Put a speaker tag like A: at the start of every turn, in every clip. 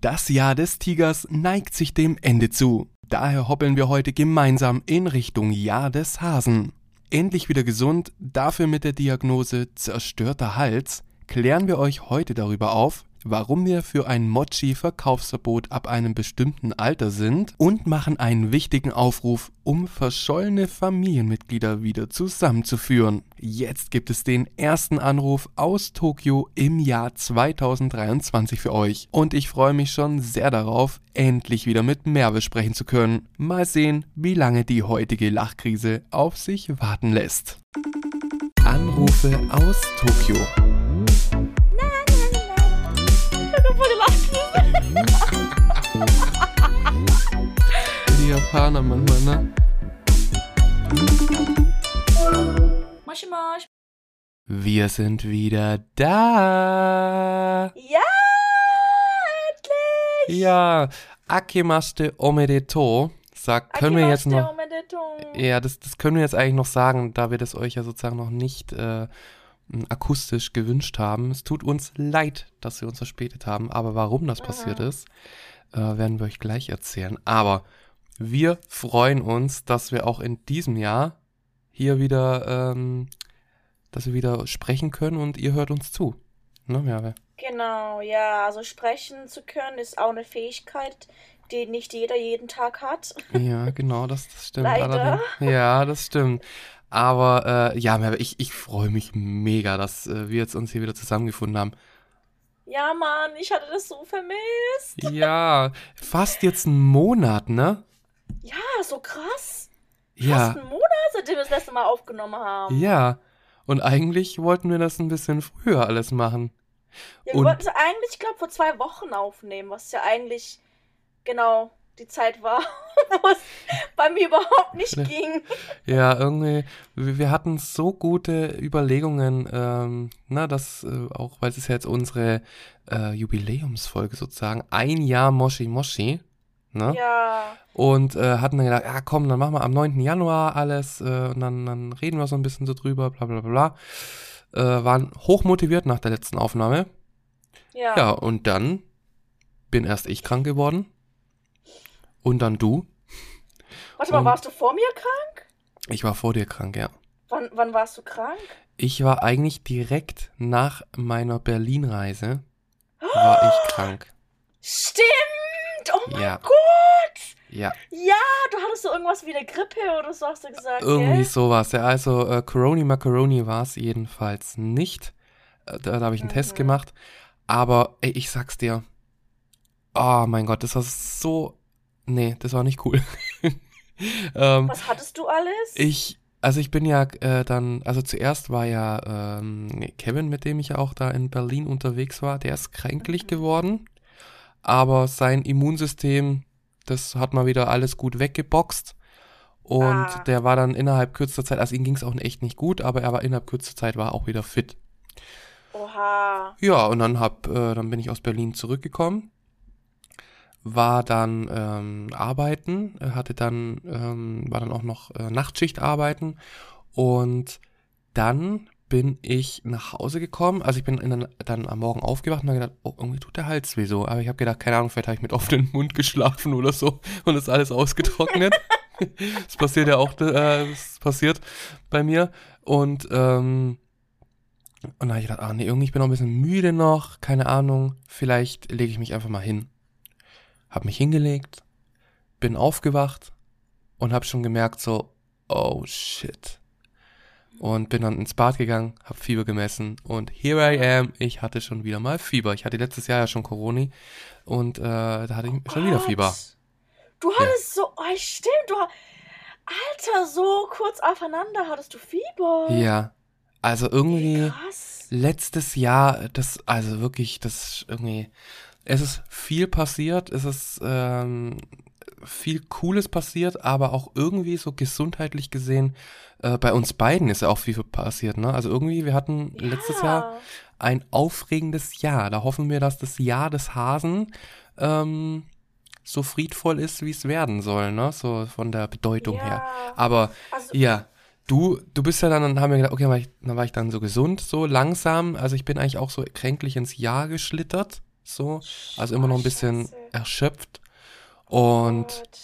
A: Das Jahr des Tigers neigt sich dem Ende zu. Daher hoppeln wir heute gemeinsam in Richtung Jahr des Hasen. Endlich wieder gesund, dafür mit der Diagnose zerstörter Hals, klären wir euch heute darüber auf, warum wir für ein Mochi-Verkaufsverbot ab einem bestimmten Alter sind und machen einen wichtigen Aufruf, um verschollene Familienmitglieder wieder zusammenzuführen. Jetzt gibt es den ersten Anruf aus Tokio im Jahr 2023 für euch und ich freue mich schon sehr darauf, endlich wieder mit Merve sprechen zu können. Mal sehen, wie lange die heutige Lachkrise auf sich warten lässt. Anrufe aus Tokio. Die Japaner manchmal, ne?
B: Moshi Mosh.
A: Wir sind wieder da.
B: Ja, endlich.
A: Ja, Akemaste Omedeto. Sag, können wir jetzt noch. Ja, das, das können wir jetzt eigentlich noch sagen, da wir das euch ja sozusagen noch nicht äh, akustisch gewünscht haben. Es tut uns leid, dass wir uns verspätet haben, aber warum das passiert ist, äh, werden wir euch gleich erzählen. Aber wir freuen uns, dass wir auch in diesem Jahr hier wieder, ähm, dass wir wieder sprechen können und ihr hört uns zu. Ne, Merve?
B: Genau, ja, also sprechen zu können ist auch eine Fähigkeit, die nicht jeder jeden Tag hat.
A: Ja, genau, das, das stimmt.
B: Leider.
A: allerdings. Ja, das stimmt. Aber äh, ja, ich, ich freue mich mega, dass äh, wir jetzt uns hier wieder zusammengefunden haben.
B: Ja, Mann, ich hatte das so vermisst.
A: Ja, fast jetzt einen Monat, ne?
B: Ja, so krass.
A: Ja,
B: Fast einen Monat, seitdem wir das letzte Mal aufgenommen haben.
A: ja. Und eigentlich wollten wir das ein bisschen früher alles machen.
B: Ja, wir
A: Und-
B: wollten es eigentlich, ich glaube, vor zwei Wochen aufnehmen, was ja eigentlich genau die Zeit war, wo es bei mir überhaupt nicht ging.
A: Ja, irgendwie, wir hatten so gute Überlegungen, ähm, na, das äh, auch, weil es ist ja jetzt unsere äh, Jubiläumsfolge sozusagen, ein Jahr Moshi Moshi, ne?
B: Ja,
A: Und äh, hatten dann gedacht, ja komm, dann machen wir am 9. Januar alles äh, und dann, dann reden wir so ein bisschen so drüber, bla bla bla bla. Äh, waren hochmotiviert nach der letzten Aufnahme.
B: ja.
A: Ja, und dann bin erst ich krank geworden. Und dann du.
B: Warte mal,
A: und-
B: warst du vor mir krank?
A: Ich war vor dir krank, ja.
B: Wann, wann warst du krank?
A: Ich war eigentlich direkt nach meiner Berlin-Reise war ich krank.
B: Stimmt! Oh mein
A: Ja.
B: Gott!
A: Ja,
B: Ja, du hattest so irgendwas wie eine Grippe oder so hast du gesagt,
A: irgendwie
B: gell?
A: sowas. Ja, also äh, Coroni Macaroni war es jedenfalls nicht. Äh, da da habe ich einen Test
B: Mhm.
A: gemacht. Aber ey, ich sag's dir. Oh mein Gott, das war so. Nee, das war nicht cool. ähm,
B: Was hattest du alles?
A: Ich, also ich bin ja äh, dann, also zuerst war ja ähm, Kevin, mit dem ich ja auch da in Berlin unterwegs war, der ist kränklich
B: Mhm.
A: geworden, aber sein Immunsystem, das hat mal wieder alles gut weggeboxt und
B: Ah.
A: der war dann innerhalb kürzester Zeit, also ihm ging es auch echt nicht gut, aber er war innerhalb kürzester Zeit war auch wieder fit.
B: Oha.
A: Ja, und dann hab, äh, dann bin ich aus Berlin zurückgekommen, war dann ähm, arbeiten, äh, hatte dann, ähm, war dann auch noch äh, Nachtschicht arbeiten. Und dann bin ich nach Hause gekommen, also ich bin in, dann am Morgen aufgewacht und habe gedacht, oh, irgendwie tut der Hals weh so, aber ich habe gedacht, keine Ahnung, vielleicht habe ich mit offenem Mund geschlafen oder so und ist alles ausgetrocknet. das passiert ja auch, äh, das passiert bei mir. Und ähm, und dann habe ich gedacht, ah nee, irgendwie ich bin noch ein bisschen müde noch, keine Ahnung, vielleicht lege ich mich einfach mal hin. Hab mich hingelegt, bin aufgewacht und hab schon gemerkt so, oh shit. Und bin dann ins Bad gegangen, hab Fieber gemessen und here I am, ich hatte schon wieder mal Fieber. Ich hatte letztes Jahr ja schon Corona und äh, da hatte ich schon wieder
B: Gott.
A: Fieber.
B: Du hattest so, oh stimmt, du ha- Alter, so kurz aufeinander hattest du Fieber.
A: Ja, also irgendwie...
B: Krass.
A: letztes Jahr, das, also wirklich, das irgendwie, es ist viel passiert, es ist ähm, viel Cooles passiert, aber auch irgendwie so gesundheitlich gesehen, äh, bei uns beiden ist ja auch viel passiert, ne? Also irgendwie, wir hatten letztes Jahr ein aufregendes Jahr. Da hoffen wir, dass das Jahr des Hasen ähm, so friedvoll ist, wie es werden soll, ne? So von der Bedeutung
B: ja.
A: her. Aber
B: Also,
A: ja, du, du bist ja dann, dann haben wir gedacht, okay, dann war, ich, dann war ich dann so gesund, so langsam. Also ich bin eigentlich auch so kränklich ins Jahr geschlittert, so, also immer noch ein bisschen erschöpft. Und
B: Gott.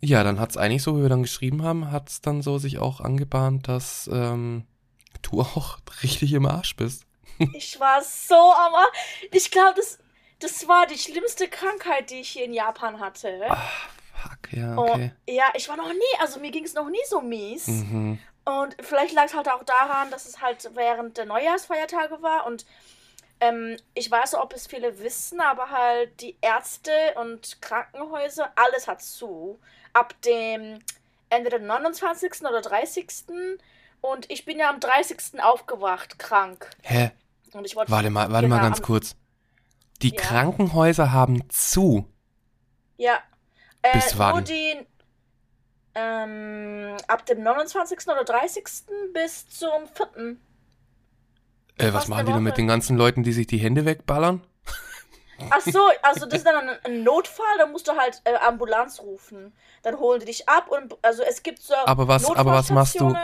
A: ja, dann hat's eigentlich so, wie wir dann geschrieben haben, hat's dann so sich auch angebahnt, dass ähm, du auch richtig im Arsch bist.
B: Ich war so am Ar- Ich glaube, das, das war die schlimmste Krankheit, die ich hier in Japan hatte.
A: Ah, fuck, ja,
B: Oh,
A: okay.
B: ja, ich war noch nie, also mir ging es noch nie so mies.
A: Mhm.
B: Und vielleicht lag es halt auch daran, dass es halt während der Neujahrsfeiertage war. Und ähm, ich weiß nicht, ob es viele wissen, aber halt die Ärzte und Krankenhäuser, alles hat zu. Ab dem entweder 29. oder 30. Und ich bin ja am 30. aufgewacht, krank.
A: Hä?
B: Und ich wollte.
A: Warte mal, warte mal
B: Genau,
A: ganz kurz. Die
B: Ja.
A: Krankenhäuser haben zu.
B: Ja. Äh,
A: Bis wann?
B: Nur die. Ähm, ab dem 29. oder 30. bis zum 4.
A: Äh, was machen die denn mit den ganzen Leuten, die sich die Hände wegballern?
B: Ach so, also das ist dann ein, Notfall, da musst du halt äh, Ambulanz rufen. Dann holen die dich ab und also es gibt so
A: Aber was- aber was machst du?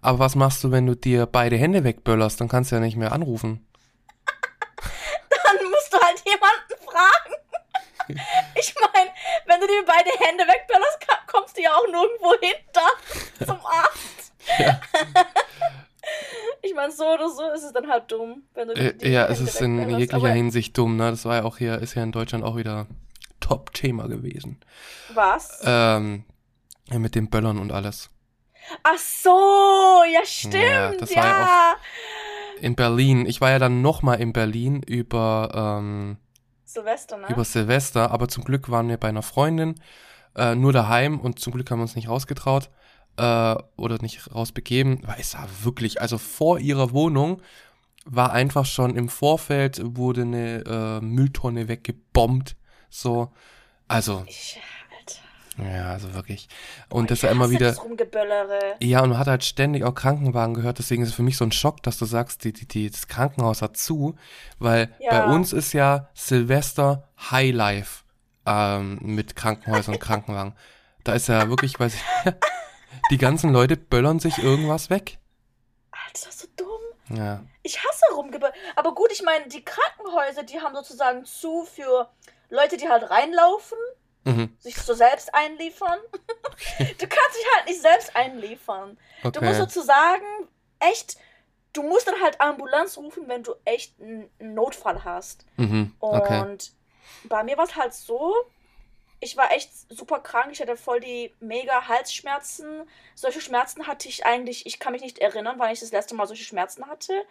A: Aber was machst du, wenn du dir beide Hände wegböllerst? Dann kannst du ja nicht mehr anrufen.
B: Dann musst du halt jemanden fragen. Ich meine, wenn du dir beide Hände wegböllerst, kommst du ja auch nirgendwo hinter zum Arzt.
A: Ja.
B: Ich meine, so oder so ist es dann halt dumm, wenn du
A: Äh,
B: dir die
A: ja,
B: Hände
A: es ist in
B: wegböllerst.
A: jeglicher
B: Aber
A: Hinsicht dumm, ne? Das war ja auch hier, ist ja in Deutschland auch wieder Top-Thema gewesen.
B: Was?
A: Ähm, ja, mit dem Böllern und alles.
B: Ach so, ja stimmt,
A: Ja,
B: ja.
A: das war ja In Berlin. Ich war ja dann nochmal in Berlin über, ähm,
B: Silvester, ne?
A: über Silvester, aber zum Glück waren wir bei einer Freundin, äh, nur daheim und zum Glück haben wir uns nicht rausgetraut äh, oder nicht rausbegeben, weil es war wirklich, also vor ihrer Wohnung war einfach schon im Vorfeld wurde eine äh, Mülltonne weggebombt, so, also,
B: ich,
A: ja, also wirklich. Und
B: Ich
A: das war immer
B: hasse
A: wieder, ja, und man hat halt ständig auch Krankenwagen gehört, deswegen ist es für mich so ein Schock, dass du sagst, die, die, die, das Krankenhaus hat zu, weil
B: Ja.
A: bei uns ist ja Silvester Highlife ähm, mit Krankenhäusern und Krankenwagen. Da ist ja wirklich, weiß ich, die ganzen Leute böllern sich irgendwas weg.
B: Alter, so dumm.
A: Ja.
B: Ich hasse Rumgeböllere. Aber gut, ich meine, die Krankenhäuser, die haben sozusagen zu für Leute, die halt reinlaufen,
A: Mhm.
B: sich so selbst einliefern. Du kannst dich halt nicht selbst einliefern. Du musst
A: Okay.
B: sozusagen echt, du musst dann halt Ambulanz rufen, wenn du echt einen Notfall hast.
A: Mhm.
B: Und
A: Okay.
B: bei mir war es halt so, ich war echt super krank, ich hatte voll die mega Halsschmerzen. Solche Schmerzen hatte ich eigentlich, ich kann mich nicht erinnern, wann ich das letzte Mal solche Schmerzen hatte.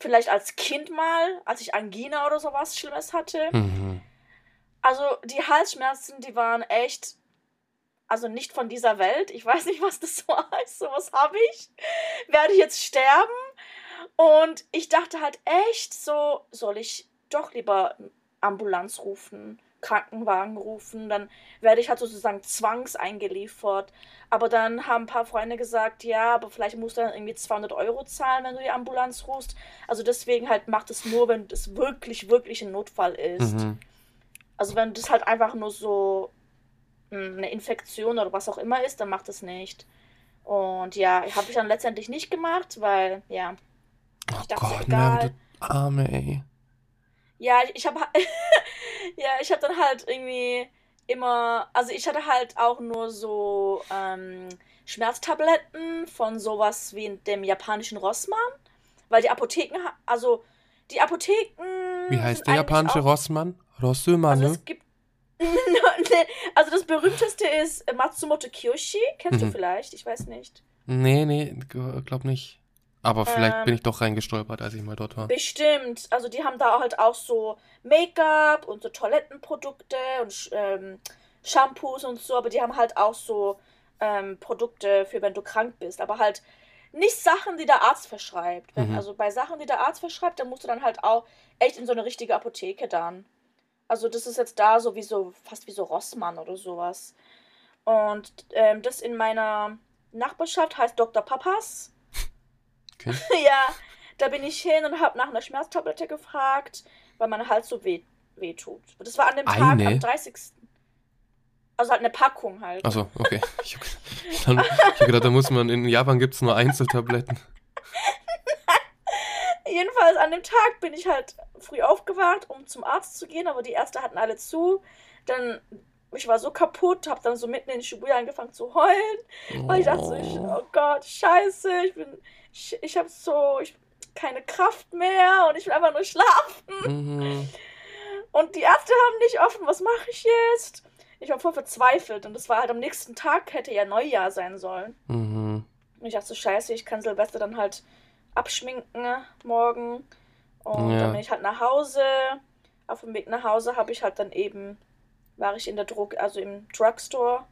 B: Vielleicht als Kind mal, als ich Angina oder sowas Schlimmes hatte.
A: Mhm.
B: Also die Halsschmerzen, die waren echt, also nicht von dieser Welt. Ich weiß nicht, was das so heißt. Sowas habe ich. Werde ich jetzt sterben? Und ich dachte halt echt so, soll ich doch lieber Ambulanz rufen, Krankenwagen rufen, dann werde ich halt sozusagen zwangs eingeliefert. Aber dann haben ein paar Freunde gesagt, ja, aber vielleicht musst du dann irgendwie 200 Euro zahlen, wenn du die Ambulanz rufst. Also deswegen halt macht es nur, wenn es wirklich, wirklich ein Notfall ist.
A: Mhm.
B: Also wenn das halt einfach nur so mh, eine Infektion oder was auch immer ist, dann macht es nicht. Und ja, habe ich dann letztendlich nicht gemacht, weil, ja.
A: Oh
B: Ich dachte,
A: Gott,
B: egal.
A: ne, du Arme, ey.
B: Ja, ich, habe ja, ich habe dann halt irgendwie immer, also ich hatte halt auch nur so ähm, Schmerztabletten von sowas wie dem japanischen Rossmann, weil die Apotheken, also die Apotheken.
A: Wie heißt der japanische
B: auch-
A: Rossmann? Rossömann,
B: Also
A: ne?
B: es gibt. also das berühmteste ist Matsumoto Kiyoshi. Kennst du
A: Mhm.
B: vielleicht? Ich weiß nicht.
A: Nee, nee, glaub nicht. Aber vielleicht
B: Ähm,
A: bin ich doch reingestolpert, als ich mal dort war.
B: Bestimmt. Also die haben da halt auch so Make-up und so Toilettenprodukte und ähm, Shampoos und so, aber die haben halt auch so ähm, Produkte für wenn du krank bist, aber halt nicht Sachen, die der Arzt verschreibt.
A: Mhm.
B: Also bei Sachen, die der Arzt verschreibt, dann musst du dann halt auch echt in so eine richtige Apotheke dann. Also das ist jetzt da so wie so, fast wie so Rossmann oder sowas. Und ähm, das in meiner Nachbarschaft heißt Dr. Papas.
A: Okay.
B: ja, da bin ich hin und habe nach einer Schmerztablette gefragt, weil mein Hals so weh, weh tut. Und das war an dem Tag
A: Eine?
B: am 30. Also halt eine Packung halt.
A: Achso, okay. Ich hab, dann, ich hab gedacht, da muss man, in Japan gibt's nur Einzeltabletten.
B: Jedenfalls an dem Tag bin ich halt früh aufgewacht, um zum Arzt zu gehen, aber die Ärzte hatten alle zu. Dann, ich war so kaputt, habe dann so mitten in Shibuya angefangen zu heulen, weil ich dachte so, ich,
A: Oh.
B: oh Gott, scheiße, ich bin, ich, ich habe so, ich keine Kraft mehr und ich will einfach nur schlafen.
A: Mhm.
B: Und die Ärzte haben nicht offen, was mache ich jetzt? Ich war voll verzweifelt und das war halt am nächsten Tag, hätte ja Neujahr sein sollen.
A: Mhm.
B: Und ich dachte so, scheiße, ich kann Silvester dann halt abschminken morgen. Und
A: Ja.
B: dann bin ich halt nach Hause. Auf dem Weg nach Hause habe ich halt dann eben, war ich in der Drug, also im Drugstore,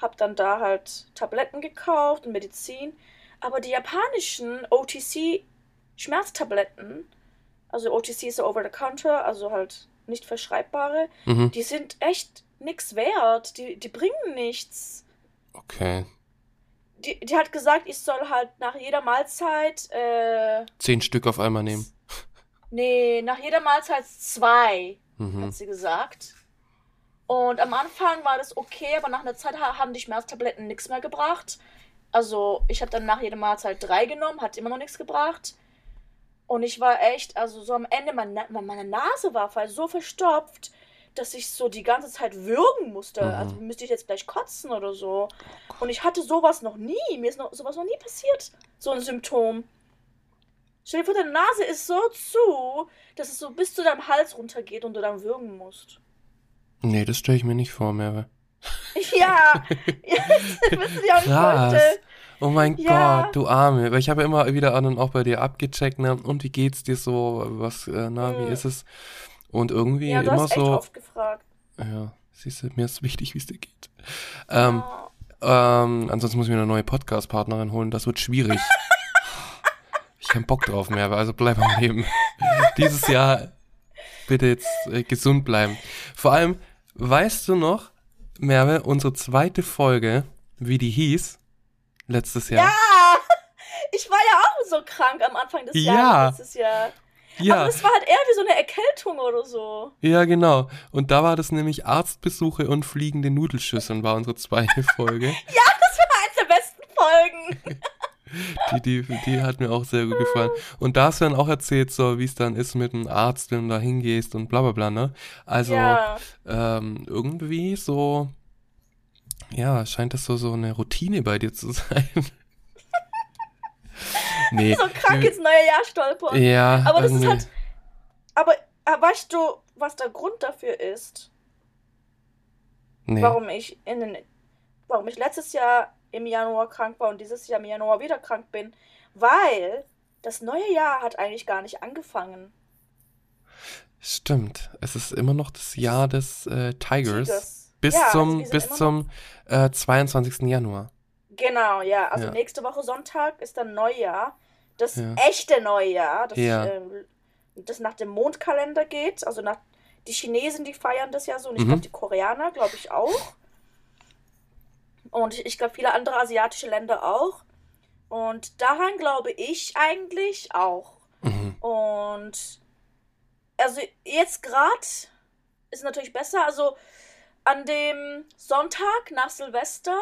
B: habe dann da halt Tabletten gekauft und Medizin. Aber die japanischen OTC-Schmerztabletten, also OTC ist over the counter, also halt nicht verschreibbare,
A: Mhm.
B: die sind echt nix wert. Die, die bringen nichts.
A: Okay.
B: Die, die hat gesagt, ich soll halt nach jeder Mahlzeit, äh,
A: Zehn Stück auf einmal nehmen.
B: nee, nach jeder Mahlzeit zwei,
A: Mhm.
B: hat sie gesagt. Und am Anfang war das okay, aber nach einer Zeit ha- haben die Schmerztabletten nichts mehr gebracht. Also ich habe dann nach jeder Mahlzeit drei genommen, hat immer noch nichts gebracht. Und ich war echt, also so am Ende, meine, meine Nase war voll so verstopft, dass ich so die ganze Zeit würgen musste.
A: Mhm.
B: Also müsste ich jetzt gleich kotzen oder so. Und ich hatte sowas noch nie. Mir ist noch, sowas noch nie passiert. So ein Symptom. Stell dir vor, deine Nase ist so zu, dass es so bis zu deinem Hals runtergeht und du dann würgen musst.
A: Nee, das stelle ich mir nicht vor, Merve.
B: Ja, ja das du dir auch nicht
A: Krass. Oh mein
B: Ja.
A: Gott, du Arme. Weil ich habe ja immer wieder an und auch bei dir abgecheckt, ne? Und wie geht's dir so? Was, äh, na, wie
B: Mhm.
A: ist es? Und irgendwie
B: Ja, du
A: immer
B: hast echt
A: so.
B: oft gefragt.
A: Ja, siehst du, mir ist wichtig, wie es dir geht. Ähm,
B: Ja.
A: ähm, ansonsten muss ich mir eine neue Podcast-Partnerin holen. Das wird schwierig. ich habe Bock drauf, Merve, also bleib am Leben. Dieses Jahr bitte jetzt äh, gesund bleiben. Vor allem, weißt du noch, Merve, unsere zweite Folge, wie die hieß, letztes Jahr?
B: Ja, ich war ja auch so krank am Anfang des
A: Ja.
B: Jahres letztes Jahr.
A: Ja,
B: Aber das war halt eher wie so eine Erkältung oder so.
A: ja, genau. Und da war das nämlich Arztbesuche und fliegende Nudelschüsseln, war unsere zweite Folge.
B: Das war eins der besten Folgen.
A: Die, die, die hat mir auch sehr gut gefallen. Und da hast du dann auch erzählt, so wie es dann ist mit dem Arzt, wenn du da hingehst und bla bla bla, ne? Also
B: ja.
A: ähm, irgendwie so, ja, scheint das so, so eine Routine bei dir zu sein. nee.
B: So krank ins neue Jahr stolpern.
A: Ja,
B: Aber das ist
A: irgendwie.
B: halt. Aber äh, weißt du, was der Grund dafür ist?
A: nee.
B: warum ich in den, warum ich letztes Jahr im Januar krank war und dieses Jahr im Januar wieder krank bin, weil das neue Jahr hat eigentlich gar nicht angefangen.
A: Stimmt. Es ist immer noch das Jahr des äh, Tigers.
B: Tigers.
A: Bis
B: Ja, also
A: zum,
B: sind
A: bis zum äh, 22. Januar.
B: Genau, ja. Also
A: Ja.
B: nächste Woche Sonntag ist dann Neujahr. Das
A: Ja.
B: echte Neujahr, das, ähm, das nach dem Mondkalender geht. Also nach die Chinesen, die feiern das ja so und ich
A: Mhm.
B: glaube die Koreaner, glaube ich auch. Und ich, glaube viele andere asiatische Länder auch. Und daran glaube ich eigentlich auch.
A: Mhm.
B: Und also jetzt gerade ist natürlich besser. Also an dem Sonntag nach Silvester,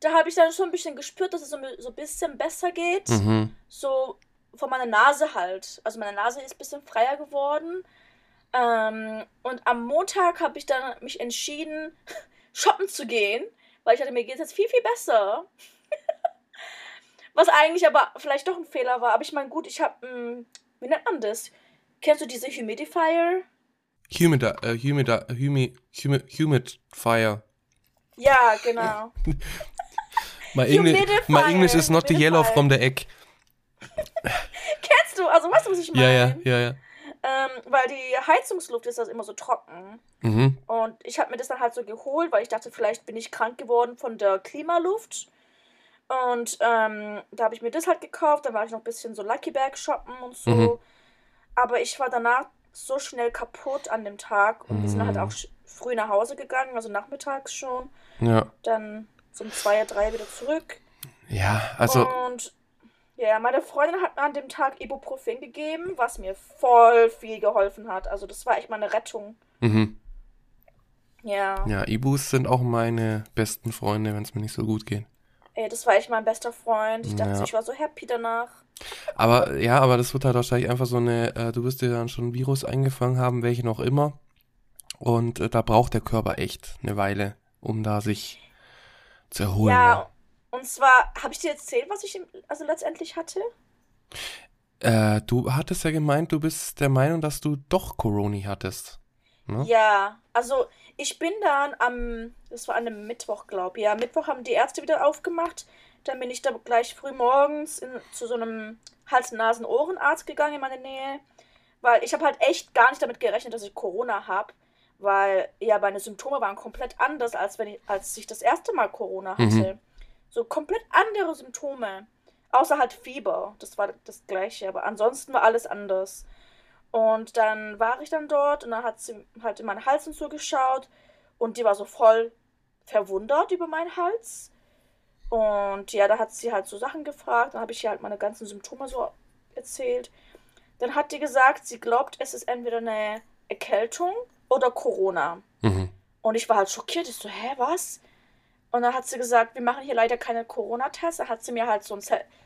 B: da habe ich dann schon ein bisschen gespürt, dass es so, so ein bisschen besser geht.
A: Mhm.
B: So von meiner Nase halt. Also meine Nase ist ein bisschen freier geworden. Ähm, und am Montag habe ich dann mich entschieden, shoppen zu gehen, weil ich dachte, mir geht es jetzt viel, viel besser. Was eigentlich aber vielleicht doch ein Fehler war. Aber ich meine, gut, ich habe, wie nennt man das? Kennst du diese Humidifier?
A: Humid, äh, humid, humid, humid, humid fire.
B: Ja, genau.
A: My English, my
B: Humidifier,
A: English is not the yellow
B: humidifier.
A: from the egg.
B: Kennst du? Also weißt du, was ich meine?
A: Ja, ja, ja, ja.
B: Ähm, weil die Heizungsluft ist das immer so trocken.
A: Mhm.
B: Und ich habe mir das dann halt so geholt, weil ich dachte, vielleicht bin ich krank geworden von der Klimaluft. Und ähm, da habe ich mir das halt gekauft. Dann war ich noch ein bisschen so Lucky Bag shoppen und so.
A: Mhm.
B: Aber ich war danach so schnell kaputt an dem Tag. Und wir sind halt
A: Mhm.
B: auch früh nach Hause gegangen, also nachmittags schon.
A: Ja.
B: Dann so um zwei, drei wieder zurück.
A: Ja, also,
B: Und ja, meine Freundin hat mir an dem Tag Ibuprofen gegeben, was mir voll viel geholfen hat. Also das war echt meine Rettung.
A: mhm.
B: Ja.
A: Ja, Ibus sind auch meine besten Freunde, wenn es mir nicht so gut geht.
B: Ey, das war echt mein bester Freund. Ich dachte,
A: Ja.
B: ich war so happy danach.
A: Aber ja, aber das wird halt wahrscheinlich einfach so eine, äh, du wirst dir dann schon ein Virus eingefangen haben, welche noch immer. Und äh, da braucht der Körper echt eine Weile, um da sich zu erholen.
B: Ja, ja. Und zwar, habe ich dir erzählt, was ich also letztendlich hatte?
A: Äh, du hattest ja gemeint, du bist der Meinung, dass du doch Corona hattest.
B: Ne? Ja, also ich bin dann am, das war an einem Mittwoch, glaube ich. Ja, Mittwoch haben die Ärzte wieder aufgemacht. Dann bin ich da gleich früh morgens in, zu so einem Hals-Nasen-Ohrenarzt gegangen in meine Nähe. Weil ich habe halt echt gar nicht damit gerechnet, dass ich Corona habe. Weil ja, meine Symptome waren komplett anders, als wenn ich, als ich das erste Mal Corona hatte. Mhm. So komplett andere Symptome. Außer halt Fieber. Das war das gleiche. Aber ansonsten war alles anders. Und dann war ich dann dort und dann hat sie halt in meinen Hals und so geschaut. Und die war so voll verwundert über meinen Hals. Und ja, da hat sie halt so Sachen gefragt. Dann habe ich ihr halt meine ganzen Symptome so erzählt. Dann hat die gesagt, sie glaubt, es ist entweder eine Erkältung oder Corona. Mhm. Und ich war halt schockiert. Ich so, hä, was? Und dann hat sie gesagt, wir machen hier leider keine Corona-Tests. Dann hat sie mir halt so einen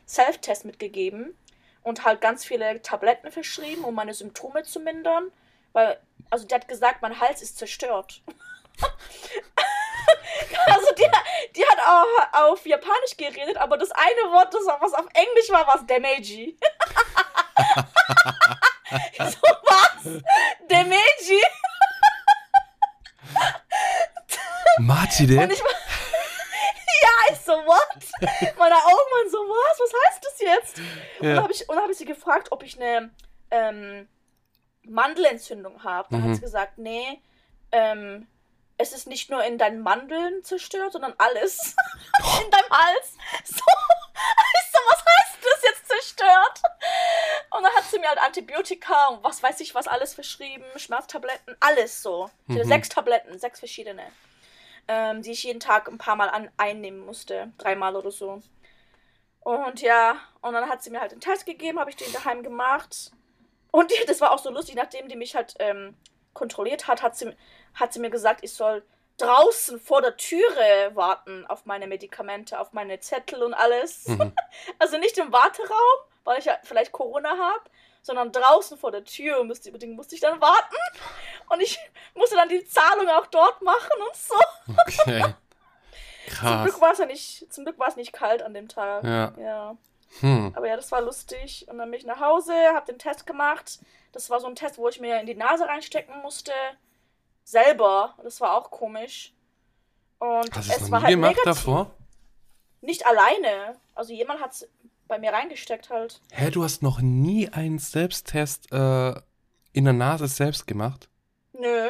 B: Self-Test mitgegeben und halt ganz viele Tabletten verschrieben, um meine Symptome zu mindern. Weil, also die hat gesagt, mein Hals ist zerstört. also die, die hat auch auf Japanisch geredet, aber das eine Wort, das, was auf Englisch war, war Demeji. so was? Demeji?
A: Machide?
B: Und ich war, ja, ich so, what? Meine Augen waren so, was? Was heißt das jetzt? Ja. Und dann habe ich, hab ich sie gefragt, ob ich eine ähm, Mandelentzündung habe. Dann mhm. hat sie gesagt, nee, ähm, es ist nicht nur in deinen Mandeln zerstört, sondern alles in deinem Hals. So, so, was heißt das jetzt zerstört? Und dann hat sie mir halt Antibiotika und was weiß ich was alles verschrieben, Schmerztabletten, alles so. Mhm. Sechs Tabletten, sechs verschiedene ähm, die ich jeden Tag ein paar Mal an, einnehmen musste. Dreimal oder so. Und ja, und dann hat sie mir halt den Test gegeben, habe ich den daheim gemacht. Und die, das war auch so lustig, nachdem die mich halt ähm, kontrolliert hat, hat sie, hat sie mir gesagt, ich soll draußen vor der Türe warten auf meine Medikamente, auf meine Zettel und alles. Mhm. Also nicht im Warteraum, weil ich ja vielleicht Corona habe, sondern draußen vor der Tür musste, musste ich dann warten. Und ich musste dann die Zahlung auch dort machen und so. Okay. Krass. Zum Glück war es ja nicht, zum Glück war es nicht kalt an dem Tag. Ja. ja. Hm. Aber ja, das war lustig. Und dann bin ich nach Hause, hab den Test gemacht. Das war so ein Test, wo ich mir in die Nase reinstecken musste. Selber. Das war auch komisch. Und
A: Hast es war halt gemacht negativ. davor?
B: Nicht alleine. Also jemand hat es bei mir reingesteckt halt.
A: Hä, du hast noch nie einen Selbsttest äh, in der Nase selbst gemacht?
B: Nö.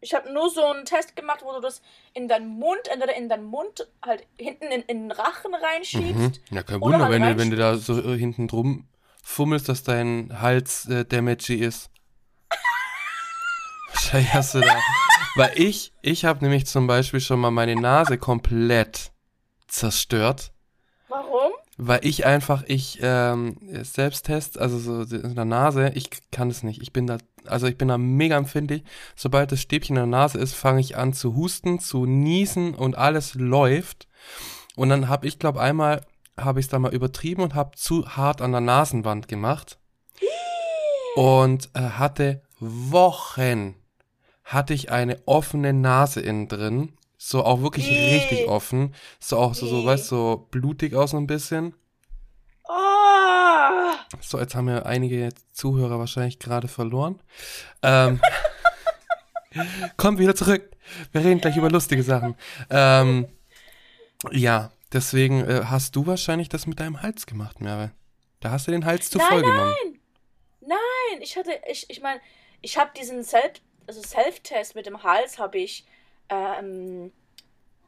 B: Ich habe nur so einen Test gemacht, wo du das in deinen Mund, entweder in deinen Mund halt hinten in, in den Rachen reinschiebst. Mhm.
A: Ja, kein Wunder, halt wenn, du, wenn du da so äh, hinten drum fummelst, dass dein Hals äh, damagey ist. Wahrscheinlich hast du da. Weil ich, ich habe nämlich zum Beispiel schon mal meine Nase komplett zerstört. Weil ich einfach, ich ähm, Selbsttest, also so in der Nase, ich kann es nicht. Ich bin da, also ich bin da mega empfindlich. Sobald das Stäbchen in der Nase ist, fange ich an zu husten, zu niesen und alles läuft. Und dann habe ich, glaube einmal habe ich es da mal übertrieben und habe zu hart an der Nasenwand gemacht. Und äh, hatte Wochen, hatte ich eine offene Nase innen drin so auch wirklich nee. richtig offen. So auch so, so, weißt du, so blutig aus ein bisschen. Oh. So, jetzt haben wir einige Zuhörer wahrscheinlich gerade verloren. Ähm, kommt wieder zurück. Wir reden gleich über lustige Sachen. Ähm, ja, deswegen äh, hast du wahrscheinlich das mit deinem Hals gemacht, Merve. Da hast du den Hals zu nein, voll genommen.
B: Nein, nein, ich hatte, ich, ich meine, ich habe diesen Self, also Self-Test mit dem Hals habe ich ähm,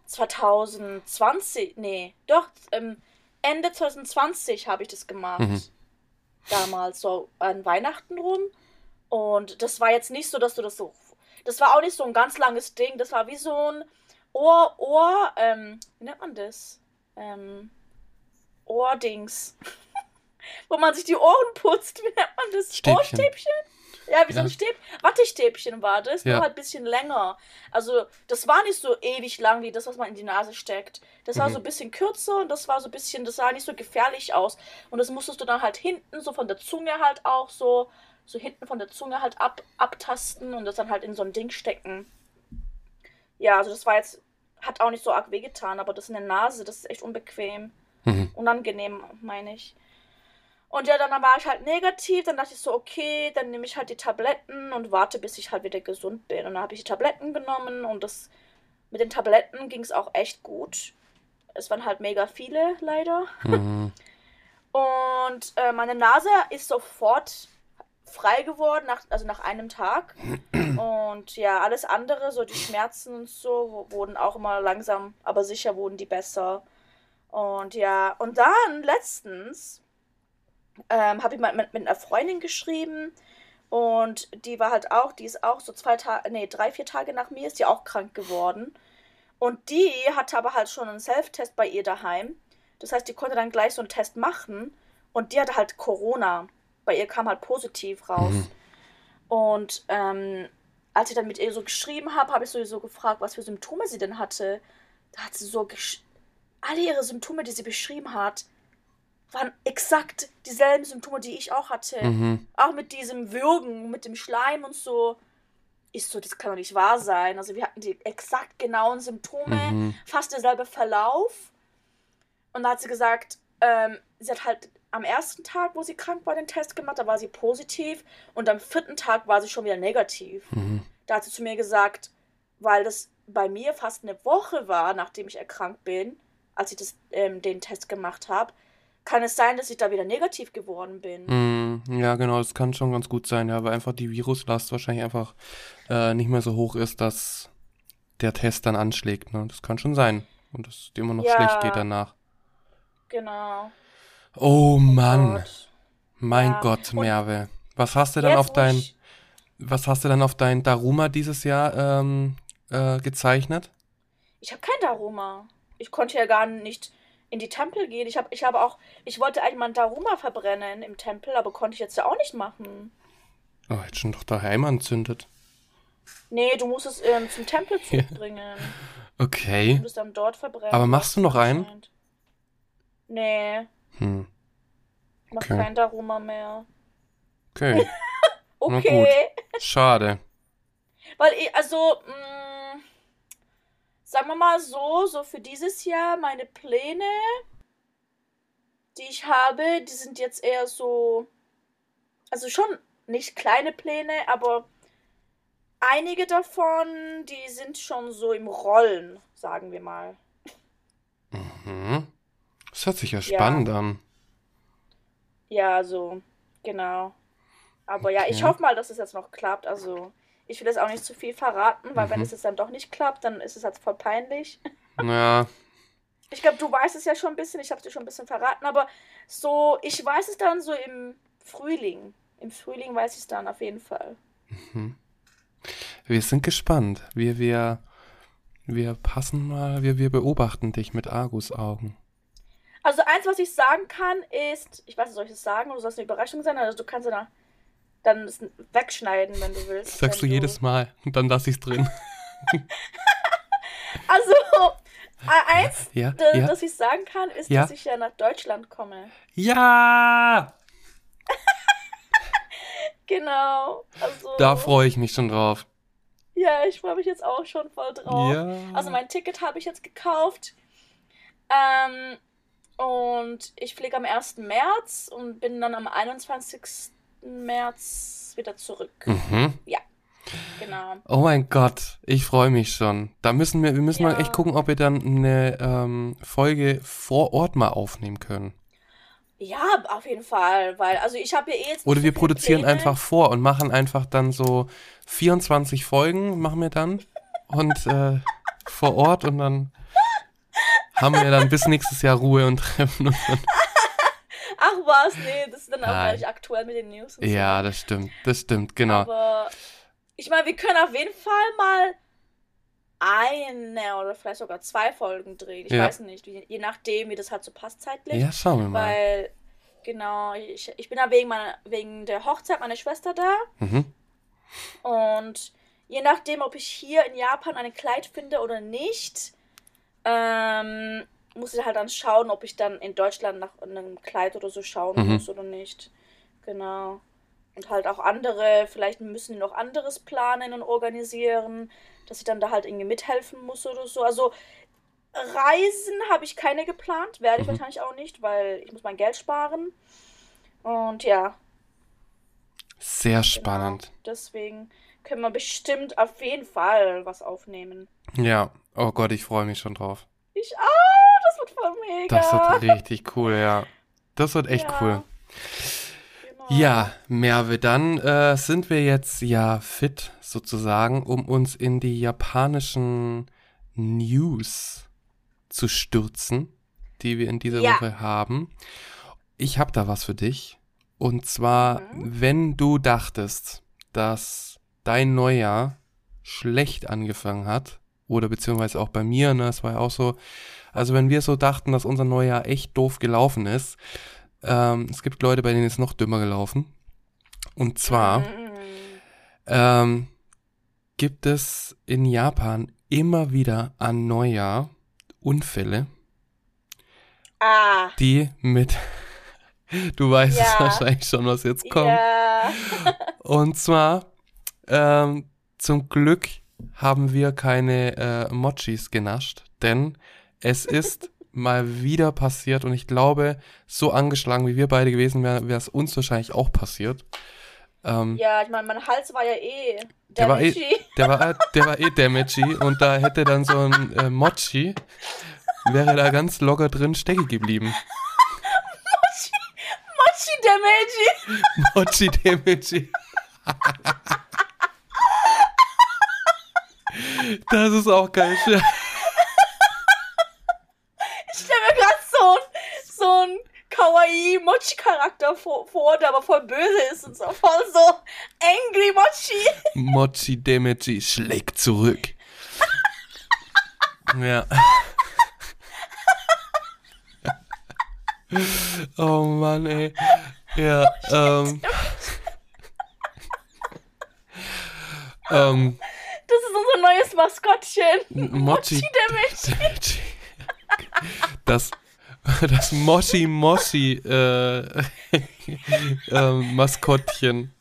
B: 2020, nee, doch, ähm, Ende 2020 habe ich das gemacht. Mhm. Damals, so an Weihnachten rum. Und das war jetzt nicht so, dass du das so. Das war auch nicht so ein ganz langes Ding. Das war wie so ein Ohr, Ohr, ähm, wie nennt man das? Ähm, Ohrdings. Wo man sich die Ohren putzt. Wie nennt man das?
A: Stäbchen. Ohrstäbchen?
B: Ja, wie so ein Stäb Wattestäbchen war das, nur
A: Ja.
B: halt ein bisschen länger. Also, das war nicht so ewig lang wie das, was man in die Nase steckt. Das war
A: Mhm.
B: so ein bisschen kürzer und das war so ein bisschen, das sah nicht so gefährlich aus. Und das musstest du dann halt hinten, so von der Zunge halt auch so, so hinten von der Zunge halt ab, abtasten und das dann halt in so ein Ding stecken. Ja, also das war jetzt, hat auch nicht so arg wehgetan, aber das in der Nase, das ist echt unbequem.
A: Mhm.
B: Unangenehm, meine ich. Und ja, dann war ich halt negativ, dann dachte ich so, okay, dann nehme ich halt die Tabletten und warte, bis ich halt wieder gesund bin. Und dann habe ich die Tabletten genommen und das mit den Tabletten ging es auch echt gut. Es waren halt mega viele, leider.
A: Mhm.
B: Und äh, meine Nase ist sofort frei geworden, nach, also nach einem Tag. Und ja, alles andere, so die Schmerzen und so, wurden auch immer langsam, aber sicher wurden die besser. Und ja, und dann letztens ähm, habe ich mal mit, mit einer Freundin geschrieben und die war halt auch, die ist auch so zwei Tage, nee, drei, vier Tage nach mir ist die auch krank geworden. Und die hatte aber halt schon einen Self-Test bei ihr daheim. Das heißt, die konnte dann gleich so einen Test machen und die hatte halt Corona. Bei ihr kam halt positiv raus.
A: Mhm.
B: Und ähm, als ich dann mit ihr so geschrieben habe, habe ich sowieso gefragt, was für Symptome sie denn hatte. Da hat sie so gesch alle ihre Symptome, die sie beschrieben hat, waren exakt dieselben Symptome, die ich auch hatte.
A: Mhm.
B: Auch mit diesem Würgen, mit dem Schleim und so. Ich so, das kann doch nicht wahr sein. Also wir hatten die exakt genauen Symptome,
A: Mhm.
B: fast derselbe Verlauf. Und da hat sie gesagt, ähm, sie hat halt am ersten Tag, wo sie krank war, den Test gemacht, da war sie positiv. Und am vierten Tag war sie schon wieder negativ.
A: Mhm.
B: Da hat sie zu mir gesagt, weil das bei mir fast eine Woche war, nachdem ich erkrankt bin, als ich das, ähm, den Test gemacht habe, kann es sein, dass ich da wieder negativ geworden bin.
A: Mhm. Ja, genau, das kann schon ganz gut sein, ja, weil einfach die Viruslast wahrscheinlich einfach äh, nicht mehr so hoch ist, dass der Test dann anschlägt. Ne? Das kann schon sein. Und dass es immer noch
B: Ja.
A: schlecht geht danach.
B: Genau.
A: Oh Mann,
B: Gott.
A: mein
B: Ja.
A: Gott, Merve. Was hast du dann auf dein,
B: ich-
A: was hast du dann auf dein Daruma dieses Jahr ähm, äh, gezeichnet?
B: Ich habe kein Daruma. Ich konnte ja gar nicht in die Tempel gehen. Ich habe ich habe auch, ich wollte eigentlich mal ein Daruma verbrennen im Tempel, aber konnte ich jetzt ja auch nicht machen.
A: Oh, jetzt schon doch daheim anzündet.
B: Nee, du musst es ähm, zum Tempel zurückbringen.
A: Okay.
B: Du musst dann dort verbrennen.
A: Aber machst du noch einen?
B: Nee,
A: Hm.
B: ich mach
A: Okay.
B: kein Daruma mehr.
A: Okay.
B: Okay.
A: Schade.
B: Weil, ich, also, mh, sagen wir mal so, so für dieses Jahr meine Pläne, die ich habe, die sind jetzt eher so, also schon nicht kleine Pläne, aber einige davon, die sind schon so im Rollen, sagen wir mal.
A: Mhm. Das hört sich ja
B: Ja.
A: spannend an.
B: Ja, so, genau. Aber ja, ich
A: Okay.
B: hoffe mal, dass es jetzt noch klappt. Also, ich will jetzt auch nicht zu viel verraten, weil wenn
A: Mhm.
B: es jetzt dann doch nicht klappt, dann ist es jetzt voll peinlich.
A: Ja,
B: Ich glaube, du weißt es ja schon ein bisschen, ich habe es dir schon ein bisschen verraten, aber so, ich weiß es dann so im Frühling. Im Frühling weiß ich es dann auf jeden Fall.
A: Mhm. Wir sind gespannt. Wir, wir, wir passen mal, wir, wir beobachten dich mit Argusaugen.
B: Also eins, was ich sagen kann, ist, ich weiß nicht, soll ich das sagen oder soll es eine Überraschung sein? Also du kannst ja dann, dann wegschneiden, wenn du willst.
A: Das sagst du
B: wenn
A: jedes Mal und dann lass ich's drin.
B: Also, eins,
A: Ja,
B: d-
A: ja.
B: das ich sagen kann, ist,
A: Ja.
B: dass ich ja nach Deutschland komme.
A: Ja!
B: Genau. Also,
A: Da freue ich mich schon drauf.
B: ja, ich freue mich jetzt auch schon voll drauf.
A: Ja.
B: Also mein Ticket habe ich jetzt gekauft. Ähm, und ich fliege am 1. März und bin dann am 21. März wieder zurück.
A: Mhm.
B: Genau.
A: Oh mein Gott, ich freue mich schon. Da müssen wir, wir müssen mal
B: Ja.
A: echt gucken, ob wir dann eine ähm, Folge vor Ort mal aufnehmen können.
B: Ja, auf jeden Fall, weil, also ich habe ja eh jetzt.
A: Oder wir produzieren
B: Pläne.
A: einfach vor und machen einfach dann so 24 Folgen, machen wir dann. Und äh, vor Ort und dann haben wir dann bis nächstes Jahr Ruhe und treffen uns dann.
B: Ach was, nee, das ist dann auch gar nicht aktuell mit den News.
A: Ja, das stimmt, das stimmt, genau.
B: so. Aber ich meine, wir können auf jeden Fall mal eine oder vielleicht sogar zwei Folgen drehen. Ich
A: Ja.
B: weiß nicht, je, je nachdem, wie das halt so passt zeitlich.
A: Ja, schauen wir mal.
B: Weil, genau, ich, ich bin ja wegen, meiner, wegen der Hochzeit meiner Schwester da.
A: Mhm.
B: Und je nachdem, ob ich hier in Japan ein Kleid finde oder nicht, ähm, muss ich halt dann schauen, ob ich dann in Deutschland nach einem Kleid oder so schauen
A: Mhm.
B: muss oder nicht. Genau. Und halt auch andere, vielleicht müssen die noch anderes planen und organisieren, dass ich dann da halt irgendwie mithelfen muss oder so. Also Reisen habe ich keine geplant, werde ich
A: Mhm.
B: wahrscheinlich auch nicht, weil ich muss mein Geld sparen. Und ja,
A: Sehr
B: genau.
A: spannend.
B: Deswegen können wir bestimmt auf jeden Fall was aufnehmen.
A: Ja. Oh Gott, ich freue mich schon drauf.
B: Ich auch, das wird voll mega.
A: Das wird richtig cool, ja. Das wird echt
B: Ja.
A: cool.
B: Genau.
A: Ja, Merve, dann äh, sind wir jetzt ja fit sozusagen, um uns in die japanischen News zu stürzen, die wir in dieser
B: Ja.
A: Woche haben. Ich habe da was für dich. Und zwar,
B: Mhm.
A: wenn du dachtest, dass dein Neujahr schlecht angefangen hat, oder beziehungsweise auch bei mir, ne, es war ja auch so, also wenn wir so dachten, dass unser Neujahr echt doof gelaufen ist, ähm, es gibt Leute, bei denen ist noch dümmer gelaufen. Und zwar ähm, gibt es in Japan immer wieder an Neujahr Unfälle,
B: Ah,
A: die mit, du weißt es
B: Ja.
A: wahrscheinlich schon, was jetzt kommt.
B: ja.
A: Und zwar, ähm, zum Glück haben wir keine äh, Mochis genascht, denn es ist mal wieder passiert und ich glaube, so angeschlagen wie wir beide gewesen wären, wäre es uns wahrscheinlich auch passiert. Ähm,
B: Ja, ich meine, mein Hals war ja eh
A: Der war eh- der, war, der war eh damagey und da hätte dann so ein äh, Mochi, wäre da ganz locker drin stecken geblieben.
B: Mochi damagey.
A: Mochi damagey. Das ist auch geil.
B: Ich stelle mir gerade so so ein kawaii Mochi-Charakter vor, vor, der aber voll böse ist und so voll so angry Mochi.
A: Mochi Demechi schlägt zurück. Ja. Oh Mann, ey. Ja, ähm. ähm,
B: Das ist unser neues Maskottchen.
A: Mochi
B: Damagey.
A: Demechi. Das, das Moshi Moshi, äh, ähm, Maskottchen.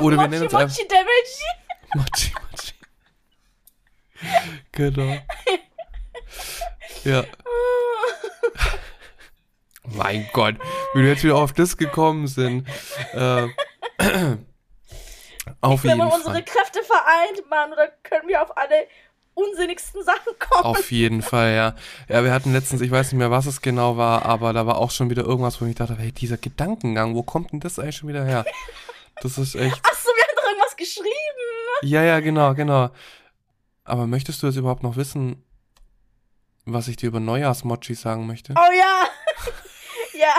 A: Oder wir nennen es einfach
B: Mochi Damagey.
A: Mochi Mochi. Genau. Ja. Mein Gott, wie wir jetzt wieder auf das gekommen sind. Äh, auf
B: Wenn
A: jeden
B: man unsere
A: Fall.
B: Kräfte vereint, Mann, oder können wir auf alle unsinnigsten Sachen kommen.
A: Auf jeden Fall, ja. Ja, wir hatten letztens, ich weiß nicht mehr, was es genau war, aber da war auch schon wieder irgendwas, wo ich dachte, hey, dieser Gedankengang, wo kommt denn das eigentlich schon wieder her? Das ist echt.
B: Achso, wir haben doch irgendwas geschrieben.
A: Ja, ja, genau, genau. Aber möchtest du jetzt überhaupt noch wissen, was ich dir über Neujahrsmochi sagen möchte?
B: Oh ja. ja.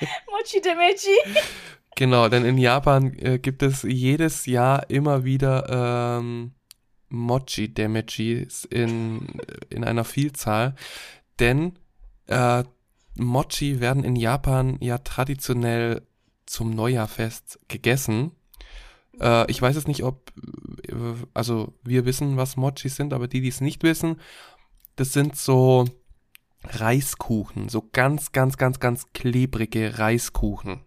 B: Mochi Damagey.
A: Genau, denn in Japan äh, gibt es jedes Jahr immer wieder ähm, Mochi-Damagis in, in einer Vielzahl. Denn äh, Mochi werden in Japan ja traditionell zum Neujahrfest gegessen. Äh, ich weiß jetzt nicht, ob, äh, also wir wissen, was Mochis sind, aber die, die es nicht wissen, das sind so Reiskuchen, so ganz, ganz, ganz, ganz klebrige Reiskuchen.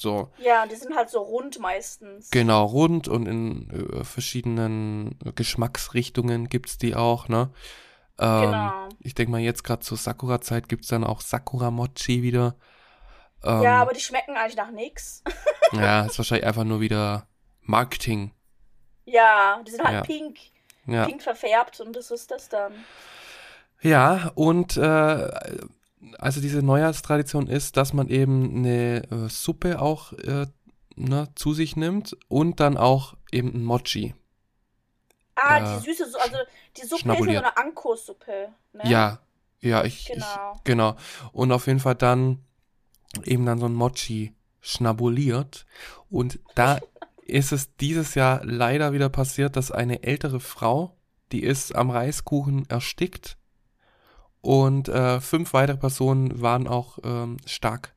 A: So,
B: Ja, die sind halt so rund meistens.
A: genau, rund und in äh, verschiedenen Geschmacksrichtungen gibt's die auch, ne? Ähm,
B: Genau.
A: Ich denke mal, jetzt gerade zur Sakura-Zeit gibt's dann auch Sakura-Mochi wieder. Ähm,
B: Ja, aber die schmecken eigentlich nach nix.
A: ja, ist wahrscheinlich einfach nur wieder Marketing.
B: Ja, die sind halt
A: Ja.
B: pink.
A: Ja,
B: Pink verfärbt und das ist das dann.
A: ja und äh, also diese Neujahrstradition ist, dass man eben eine äh, Suppe auch äh, ne, zu sich nimmt und dann auch eben ein Mochi.
B: Ah,
A: Äh,
B: die süße, also die Suppe ist ja so eine Anko-Suppe. Ne?
A: Ja, ja, ich,
B: Genau.
A: ich genau. Und auf jeden Fall dann eben dann so ein Mochi schnabuliert. Und da ist es dieses Jahr leider wieder passiert, dass eine ältere Frau, die ist am Reiskuchen erstickt und äh, fünf weitere Personen waren auch ähm, stark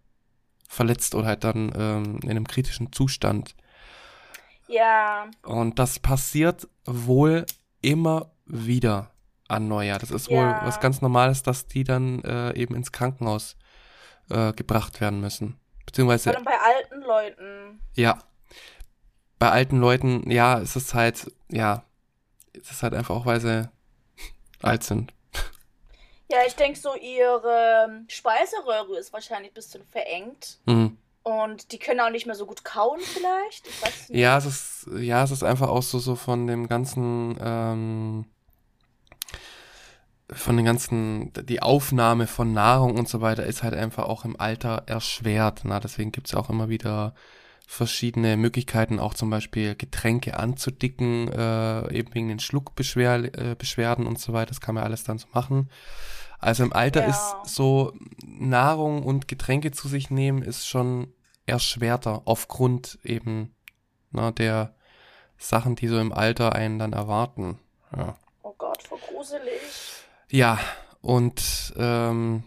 A: verletzt oder halt dann ähm, in einem kritischen Zustand.
B: Ja.
A: Und das passiert wohl immer wieder an Neujahr. Das ist wohl
B: Ja.
A: was ganz Normales, dass die dann äh, eben ins Krankenhaus äh, gebracht werden müssen.
B: Vor
A: Beziehungsweise,
B: allem bei alten Leuten.
A: ja, bei alten Leuten, ja, es ist halt, ja, es ist halt einfach auch, weil sie alt sind.
B: Ja, ich denke so, ihre Speiseröhre ist wahrscheinlich ein bisschen verengt.
A: Mhm.
B: Und die können auch nicht mehr so gut kauen vielleicht.
A: Ja, es ist, ja, es ist einfach auch so, so von dem ganzen, ähm, von den ganzen, die Aufnahme von Nahrung und so weiter ist halt einfach auch im Alter erschwert. Na, deswegen gibt's ja auch immer wieder verschiedene Möglichkeiten, auch zum Beispiel Getränke anzudicken, äh, eben wegen den Schluckbeschwerden äh, und so weiter. Das kann man alles dann so machen. Also im Alter
B: Ja.
A: ist so Nahrung und Getränke zu sich nehmen, ist schon erschwerter aufgrund eben na, der Sachen, die so im Alter einen dann erwarten. Ja,
B: Oh Gott, voll gruselig.
A: ja und ähm,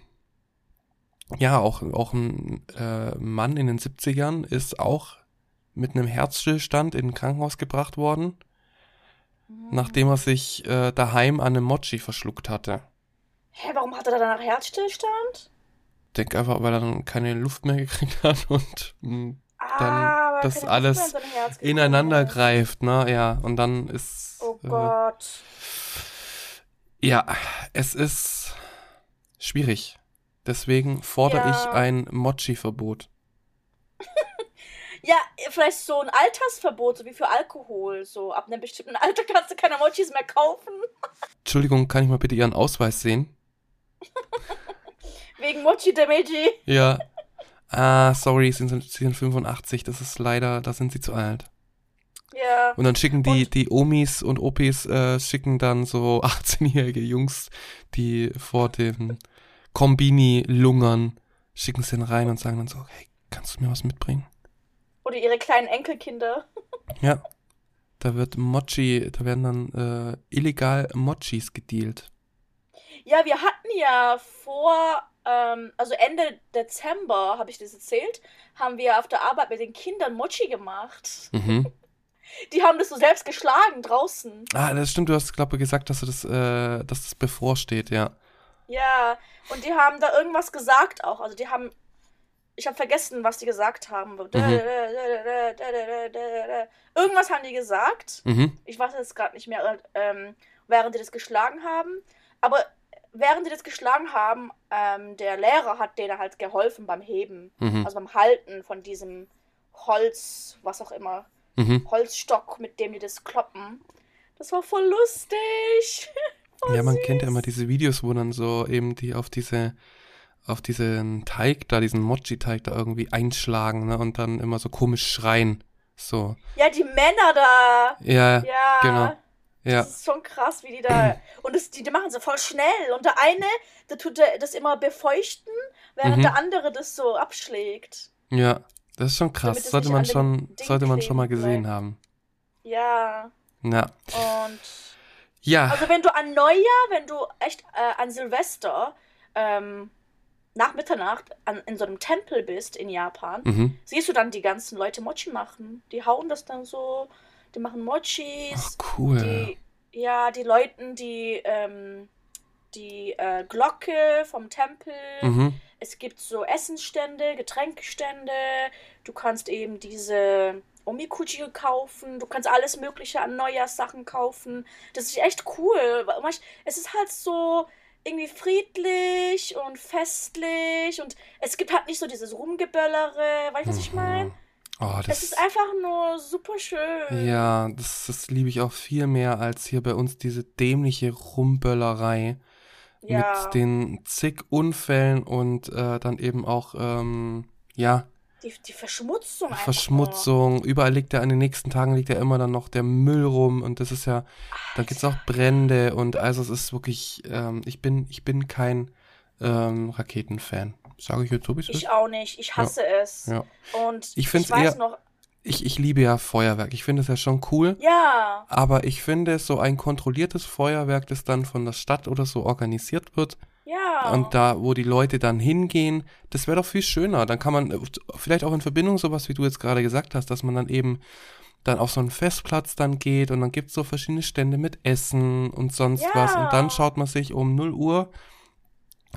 A: ja, auch, auch ein äh, Mann in den 70ern ist auch mit einem Herzstillstand in ein Krankenhaus gebracht worden, nachdem er sich äh, daheim an einem Mochi verschluckt hatte.
B: Hä, warum hat er danach Herzstillstand?
A: Denk einfach, weil er dann keine Luft mehr gekriegt hat und mh,
B: Ah, weil
A: das alles ineinander
B: ist.
A: greift, ne? Ja, und dann ist.
B: Oh
A: äh,
B: Gott.
A: ja, es ist schwierig. Deswegen fordere
B: Ja.
A: ich ein Mochi-Verbot.
B: Ja, vielleicht so ein Altersverbot, so wie für Alkohol. So ab einem bestimmten Alter kannst du keine Mochis mehr kaufen.
A: Entschuldigung, kann ich mal bitte Ihren Ausweis sehen?
B: Wegen Mochi Demeji.
A: Ja. Ah, sorry, Sie sind, Sie sind 85, das ist leider, da sind Sie zu alt.
B: Ja.
A: Und dann schicken die,
B: Und-
A: die Omis und Opis, äh, schicken dann so 18-jährige Jungs, die vor dem Kombini lungern, schicken sie dann rein und sagen dann so, hey, kannst du mir was mitbringen?
B: Oder ihre kleinen Enkelkinder.
A: Ja. Da wird Mochi, da werden dann äh, illegal Mochis gedealt.
B: Ja, wir hatten ja vor, ähm, also Ende Dezember, habe ich das erzählt, haben wir auf der Arbeit mit den Kindern Mochi gemacht.
A: Mhm.
B: Die haben das so selbst geschlagen draußen.
A: Ah, das stimmt, du hast, glaube ich, gesagt, dass du das, äh, dass das bevorsteht, ja.
B: Ja, und die haben da irgendwas gesagt auch. Also die haben, ich habe vergessen, was die gesagt haben. Irgendwas haben die gesagt.
A: Mhm.
B: Ich weiß jetzt gerade nicht mehr, ähm, während die das geschlagen haben. Aber während die das geschlagen haben, ähm, der Lehrer hat denen halt geholfen beim Heben.
A: Mhm.
B: Also beim Halten von diesem Holz, was auch immer.
A: Mhm.
B: Holzstock, mit dem die das kloppen. Das war voll lustig. Voll
A: Ja, man
B: süß.
A: kennt ja immer diese Videos, wo dann so eben die auf diese, auf diesen Teig da, diesen Mochi-Teig da irgendwie einschlagen, ne, und dann immer so komisch schreien. So.
B: Ja, die Männer da.
A: Ja,
B: Ja.
A: genau. ja.
B: Das ist schon krass, wie die da. Und das, die, die machen so voll schnell. Und der eine, der tut da- das immer befeuchten, während
A: Mhm.
B: der andere das so abschlägt.
A: Ja, das ist schon krass. Sollte man schon, sollte man schon mal gesehen
B: bleibt.
A: haben.
B: Ja.
A: Ja.
B: Und.
A: Ja.
B: Also, wenn du an Neujahr, wenn du echt äh, an Silvester ähm, nach Mitternacht an, in so einem Tempel bist in Japan,
A: Mhm.
B: siehst du dann die ganzen Leute Mochi machen. Die hauen das dann so, die machen Mochis.
A: Ach, cool.
B: Die, ja, die läuten die, ähm, die äh, Glocke vom Tempel.
A: Mhm.
B: Es gibt so Essensstände, Getränkestände. Du kannst eben diese Omikuji kaufen. Du kannst alles Mögliche an Neujahrssachen kaufen. Das ist echt cool. Es ist halt so irgendwie friedlich und festlich und es gibt halt nicht so dieses Rumgeböllere. Weißt du, was ich meine?
A: Oh,
B: Es ist einfach nur super schön.
A: Ja, das, das liebe ich auch viel mehr als hier bei uns diese dämliche Rumböllerei
B: Ja.
A: mit den zig Unfällen und äh, dann eben auch, ähm, ja,
B: Die, die Verschmutzung einfach
A: Verschmutzung. Überall liegt ja an den nächsten Tagen liegt ja immer dann noch der Müll rum und das ist ja, dann gibt's auch Brände und also es ist wirklich, ähm, ich bin, ich bin kein ähm, Raketenfan. Sage ich jetzt so, wie es
B: nur.
A: ist.
B: Ich auch nicht. Ich hasse es.
A: Ja.
B: Und
A: Ich find's
B: weiß
A: eher-
B: noch,
A: Ich, ich liebe ja Feuerwerk. Ich finde es ja schon cool.
B: ja,
A: Aber ich finde, so ein kontrolliertes Feuerwerk, das dann von der Stadt oder so organisiert wird
B: ja.
A: und da, wo die Leute dann hingehen, das wäre doch viel schöner. Dann kann man vielleicht auch in Verbindung sowas, wie du jetzt gerade gesagt hast, dass man dann eben dann auf so einen Festplatz dann geht und dann gibt es so verschiedene Stände mit Essen und sonst
B: Ja.
A: was. Und dann schaut man sich um 0 Uhr,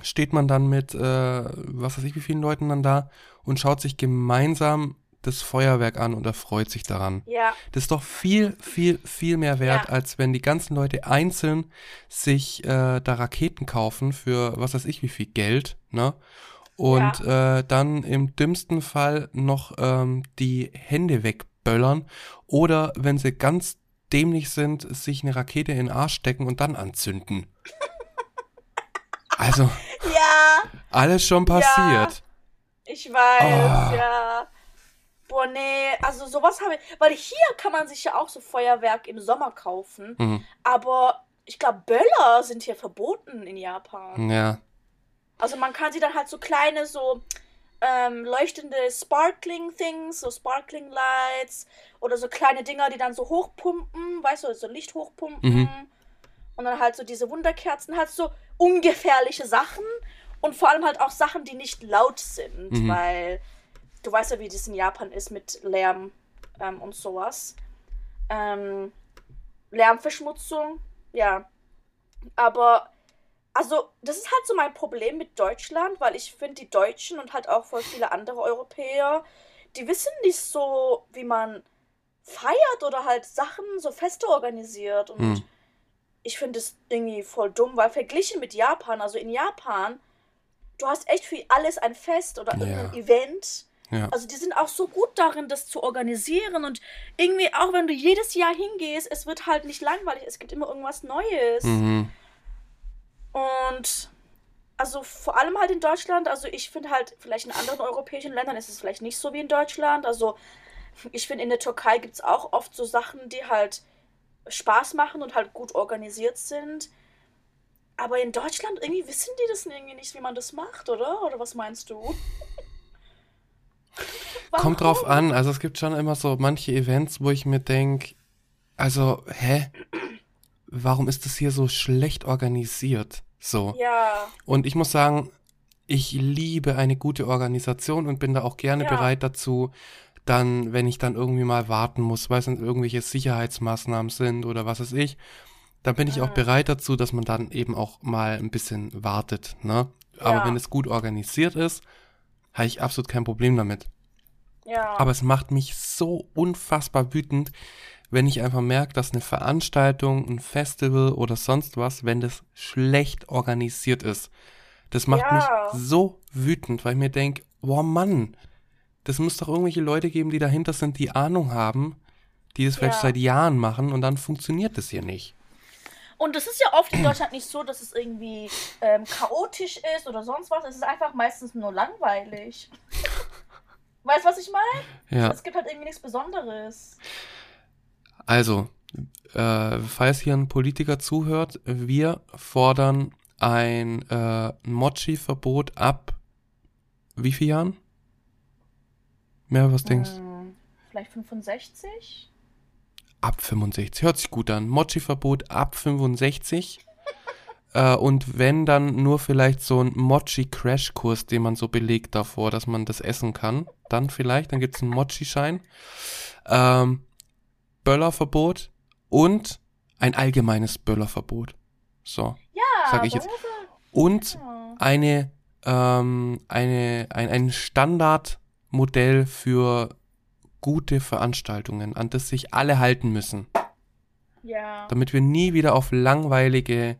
A: steht man dann mit, äh, was weiß ich, wie vielen Leuten dann da und schaut sich gemeinsam das Feuerwerk an und erfreut sich daran.
B: Ja,
A: Das ist doch viel, viel, viel mehr wert,
B: Ja.
A: als wenn die ganzen Leute einzeln sich äh, da Raketen kaufen für was weiß ich wie viel Geld, ne? Und äh, dann im dümmsten Fall noch ähm, die Hände wegböllern oder wenn sie ganz dämlich sind, sich eine Rakete in den Arsch stecken und dann anzünden. Also,
B: ja,
A: alles schon passiert.
B: ich weiß,
A: Ah.
B: ja. Boah, nee, also sowas habe ich. Weil hier kann man sich ja auch so Feuerwerk im Sommer kaufen.
A: Mhm.
B: Aber ich glaube, Böller sind hier verboten in Japan.
A: Ja.
B: Also man kann sie dann halt so kleine, so ähm, leuchtende Sparkling Things, so Sparkling Lights oder so kleine Dinger, die dann so hochpumpen, weißt du, so Licht hochpumpen.
A: Mhm.
B: Und dann halt so diese Wunderkerzen, halt so ungefährliche Sachen und vor allem halt auch Sachen, die nicht laut sind,
A: Mhm.
B: weil du weißt ja, wie das in Japan ist mit Lärm ähm, und sowas. Ähm, Lärmverschmutzung, ja. Aber, also, das ist halt so mein Problem mit Deutschland, weil ich finde, die Deutschen und halt auch voll viele andere Europäer, die wissen nicht so, wie man feiert oder halt Sachen, so Feste organisiert. Und
A: Mhm.
B: ich finde es irgendwie voll dumm, weil verglichen mit Japan, also in Japan, du hast echt für alles ein Fest oder
A: Ja.
B: irgendein Event.
A: Ja.
B: Also die sind auch so gut darin, das zu organisieren und irgendwie auch wenn du jedes Jahr hingehst, es wird halt nicht langweilig, es gibt immer irgendwas Neues.
A: Mhm.
B: Und also vor allem halt in Deutschland, also ich finde halt, vielleicht in anderen europäischen Ländern ist es vielleicht nicht so wie in Deutschland. Also ich finde, in der Türkei gibt es auch oft so Sachen, die halt Spaß machen und halt gut organisiert sind. Aber in Deutschland irgendwie wissen die das irgendwie nicht, wie man das macht, oder? Oder was meinst du?
A: Kommt drauf
B: Warum?
A: an. Also es gibt schon immer so manche Events, wo ich mir denke, also, hä? Warum ist das hier so schlecht organisiert? So.
B: Ja,
A: Und ich muss sagen, ich liebe eine gute Organisation und bin da auch gerne
B: Ja.
A: bereit dazu, dann, wenn ich dann irgendwie mal warten muss, weil es irgendwelche Sicherheitsmaßnahmen sind oder was weiß ich, dann bin ich auch
B: Mhm.
A: bereit dazu, dass man dann eben auch mal ein bisschen wartet, ne? Aber
B: Ja.
A: wenn es gut organisiert ist, habe ich absolut kein Problem damit.
B: ja.
A: Aber es macht mich so unfassbar wütend, wenn ich einfach merke, dass eine Veranstaltung, ein Festival oder sonst was, wenn das schlecht organisiert ist. Das macht
B: Ja.
A: mich so wütend, weil ich mir denke, boah Mann, das muss doch irgendwelche Leute geben, die dahinter sind, die Ahnung haben, die das vielleicht
B: Ja.
A: seit Jahren machen und dann funktioniert das hier nicht.
B: Und es ist ja oft in Deutschland nicht so, dass es irgendwie ähm, chaotisch ist oder sonst was. Es ist einfach meistens nur langweilig. weißt du, was ich meine?
A: Ja,
B: Es gibt halt irgendwie nichts Besonderes.
A: also, äh, falls hier ein Politiker zuhört, wir fordern ein äh, Mochi-Verbot ab wie viel Jahren? Mehr was denkst
B: Hm, vielleicht 65?
A: Ab 65. Hört sich gut an. Mochi-Verbot ab 65. äh, und wenn dann nur vielleicht so ein Mochi-Crash-Kurs, den man so belegt davor, dass man das essen kann. Dann vielleicht, dann gibt es einen Mochi-Schein. Ähm, Böllerverbot und ein allgemeines Böllerverbot. So.
B: Ja,
A: Sag ich jetzt. Und
B: ja.
A: eine, ähm, eine, ein, ein Standardmodell für gute Veranstaltungen, an das sich alle halten müssen,
B: Ja,
A: damit wir nie wieder auf langweilige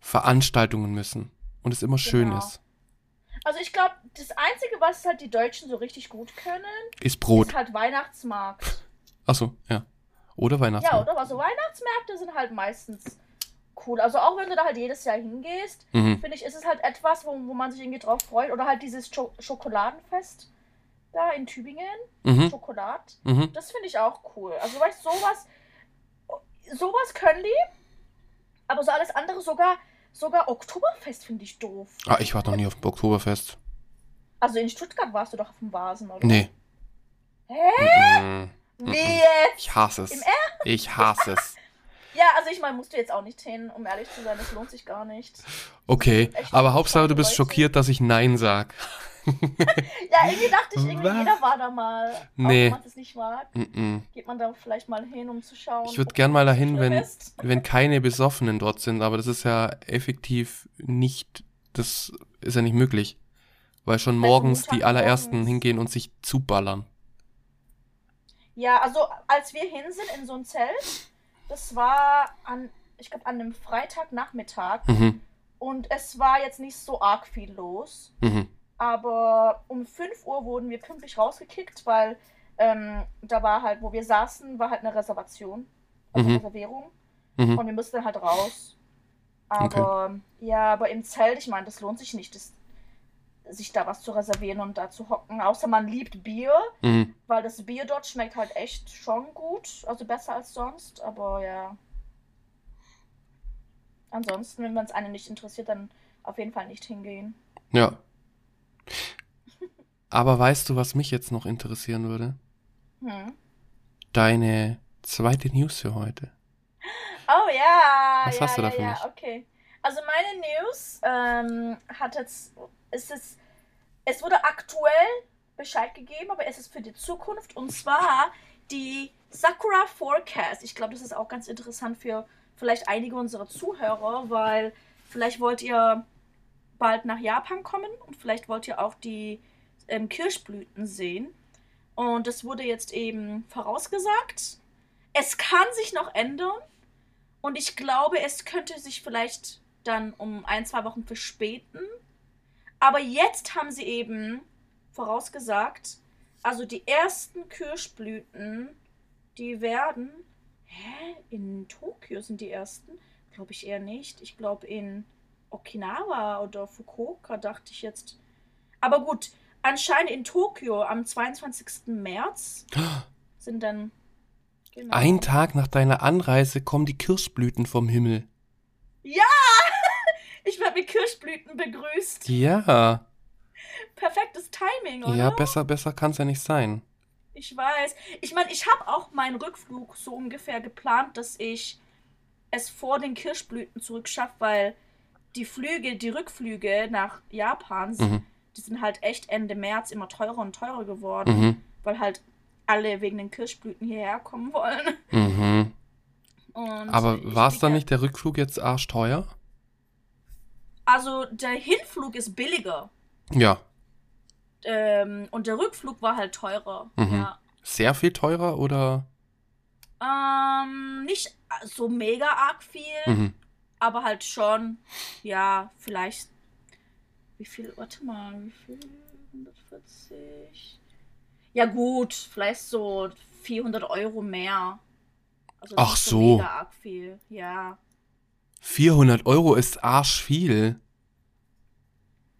A: Veranstaltungen müssen und es immer schön
B: Genau.
A: ist.
B: also ich glaube, das Einzige, was halt die Deutschen so richtig gut können,
A: Ist Brot.
B: ist halt Weihnachtsmarkt.
A: Achso, ja. Oder
B: Ja,
A: Weihnachtsmarkt.
B: oder? Also Weihnachtsmärkte sind halt meistens cool. Also auch wenn du da halt jedes Jahr hingehst,
A: Mhm.
B: finde ich, ist es halt etwas, wo, wo man sich irgendwie drauf freut. Oder halt dieses Scho Schokoladenfest da in Tübingen.
A: Mhm.
B: Schokolad.
A: Mhm.
B: Das finde ich auch cool. Also weißt du, sowas, sowas können die. Aber so alles andere, sogar, sogar Oktoberfest finde ich doof.
A: Ah, ich war noch nie auf dem Oktoberfest.
B: Also in Stuttgart warst du doch auf dem Vasen, oder?
A: Nee.
B: Hä?
A: Mhm.
B: Wie jetzt?
A: Ich hasse es.
B: Im
A: Ich hasse es.
B: Ja, also ich meine, musst du jetzt auch nicht hin, um ehrlich zu sein, das lohnt sich gar nicht.
A: Okay, aber Hauptsache du bist
B: Leute.
A: schockiert, dass ich Nein sag.
B: Ja, irgendwie dachte ich, irgendwie
A: Was?
B: jeder war da mal. Auch
A: Nee.
B: wenn man es nicht mag,
A: Mm-mm.
B: geht man da vielleicht mal hin, um zu schauen.
A: Ich würde gern mal dahin, wenn,
B: ist.
A: wenn keine Besoffenen dort sind, aber das ist ja effektiv nicht, das ist ja nicht möglich. Weil schon morgens die allerersten
B: morgens.
A: hingehen und sich zuballern.
B: Ja, also als wir hin sind in so ein Zelt, das war an, ich glaube, an einem Freitagnachmittag
A: Mhm,
B: und es war jetzt nicht so arg viel los.
A: mhm,
B: Aber um 5 Uhr wurden wir pünktlich rausgekickt, weil ähm, da war halt, wo wir saßen, war halt eine Reservation, also
A: Mhm.
B: Reservierung.
A: mhm.
B: Und wir mussten halt raus. Aber ja, aber im Zelt, ich meine, das lohnt sich nicht, das, sich da was zu reservieren und da zu hocken. Außer man liebt Bier,
A: mhm.
B: weil das Bier dort schmeckt halt echt schon gut. Also besser als sonst, aber ja. Ansonsten, wenn man es einen nicht interessiert, dann auf jeden Fall nicht hingehen.
A: Ja. Aber weißt du, was mich jetzt noch interessieren würde?
B: Hm.
A: Deine zweite News für heute.
B: Oh ja.
A: Was
B: ja,
A: hast du da
B: ja,
A: für
B: ja,
A: mich?
B: okay. Also meine News ähm, hat jetzt, es ist, es wurde aktuell Bescheid gegeben, aber es ist für die Zukunft und zwar die Sakura Forecast. Ich glaube, das ist auch ganz interessant für vielleicht einige unserer Zuhörer, weil vielleicht wollt ihr bald nach Japan kommen und vielleicht wollt ihr auch die ähm, Kirschblüten sehen. Und das wurde jetzt eben vorausgesagt. Es kann sich noch ändern. Und ich glaube, es könnte sich vielleicht dann um ein, zwei Wochen verspäten. Aber jetzt haben sie eben vorausgesagt, also die ersten Kirschblüten, die werden. Hä? In Tokio sind die ersten? Glaube ich eher nicht. Ich glaube in Okinawa oder Fukuoka dachte ich jetzt. Aber gut, anscheinend in Tokio am 22. März sind dann. Genau.
A: Ein Tag nach deiner Anreise kommen die Kirschblüten vom Himmel.
B: Ich werde mit Kirschblüten begrüßt.
A: Ja.
B: Perfektes Timing, oder?
A: Ja, besser, besser kann's ja nicht sein.
B: Ich weiß. Ich meine, ich habe auch meinen Rückflug so ungefähr geplant, dass ich es vor den Kirschblüten zurückschaffe, weil die Flüge, die Rückflüge nach Japan,
A: Mhm.
B: die sind halt echt Ende März immer teurer und teurer geworden,
A: Mhm.
B: weil halt alle wegen den Kirschblüten hierher kommen wollen.
A: Mhm. Aber war es dann nicht der Rückflug jetzt arschteuer?
B: Also der Hinflug ist billiger.
A: Ja.
B: Ähm, und der Rückflug war halt teurer.
A: Mhm.
B: Ja.
A: Sehr viel teurer oder?
B: Ähm, nicht so mega arg viel,
A: Mhm.
B: aber halt schon, ja, vielleicht. Wie viel? Warte mal, wie viel? 140. Ja, gut, vielleicht so 400 Euro mehr. Also
A: Ach
B: nicht
A: so.
B: Mega arg viel, ja.
A: 400 Euro ist arschviel.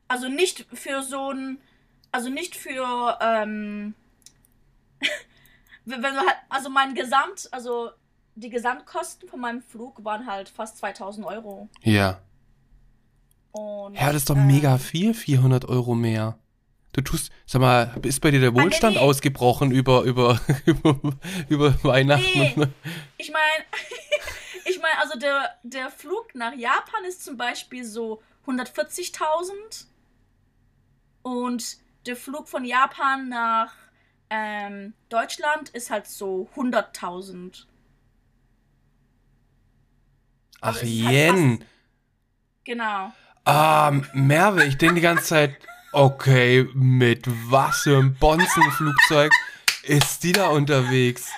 B: Also nicht für so ein. Also nicht für. Ähm, wenn halt. Also mein Gesamt. Also die Gesamtkosten von meinem Flug waren halt fast 2000 Euro.
A: Ja.
B: Und,
A: Ja, das ist doch
B: ähm,
A: mega viel, 400 Euro mehr. Du tust, sag mal, ist bei dir der Wohlstand
B: nee.
A: ausgebrochen über, über, über, über Weihnachten?
B: Nee. Ich meine, ich meine, also der, der Flug nach Japan ist zum Beispiel so 140.000 und der Flug von Japan nach ähm, Deutschland ist halt so 100.000.
A: Ach,
B: also halt
A: Yen.
B: Genau.
A: Ah, Merve, ich denke die ganze Zeit, okay, mit was für einem Bonzenflugzeug ist die da unterwegs?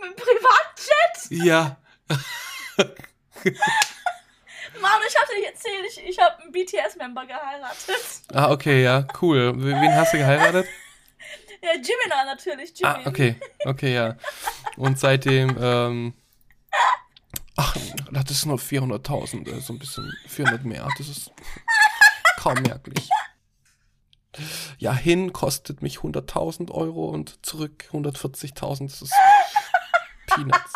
B: Mit Privatjet?
A: Ja.
B: Mann, ich hatte dir erzählt, ich, ich habe einen BTS-Member geheiratet.
A: Ah, okay, ja, cool. Wen hast du geheiratet?
B: Ja, Jimina natürlich, Jimin.
A: Ah, okay, okay, ja. Und seitdem, ähm, ach, das ist nur 400.000, äh, so ein bisschen 400 mehr. Das ist kaum merklich. Ja, hin kostet mich 100.000 Euro und zurück 140.000. Das ist Peanuts.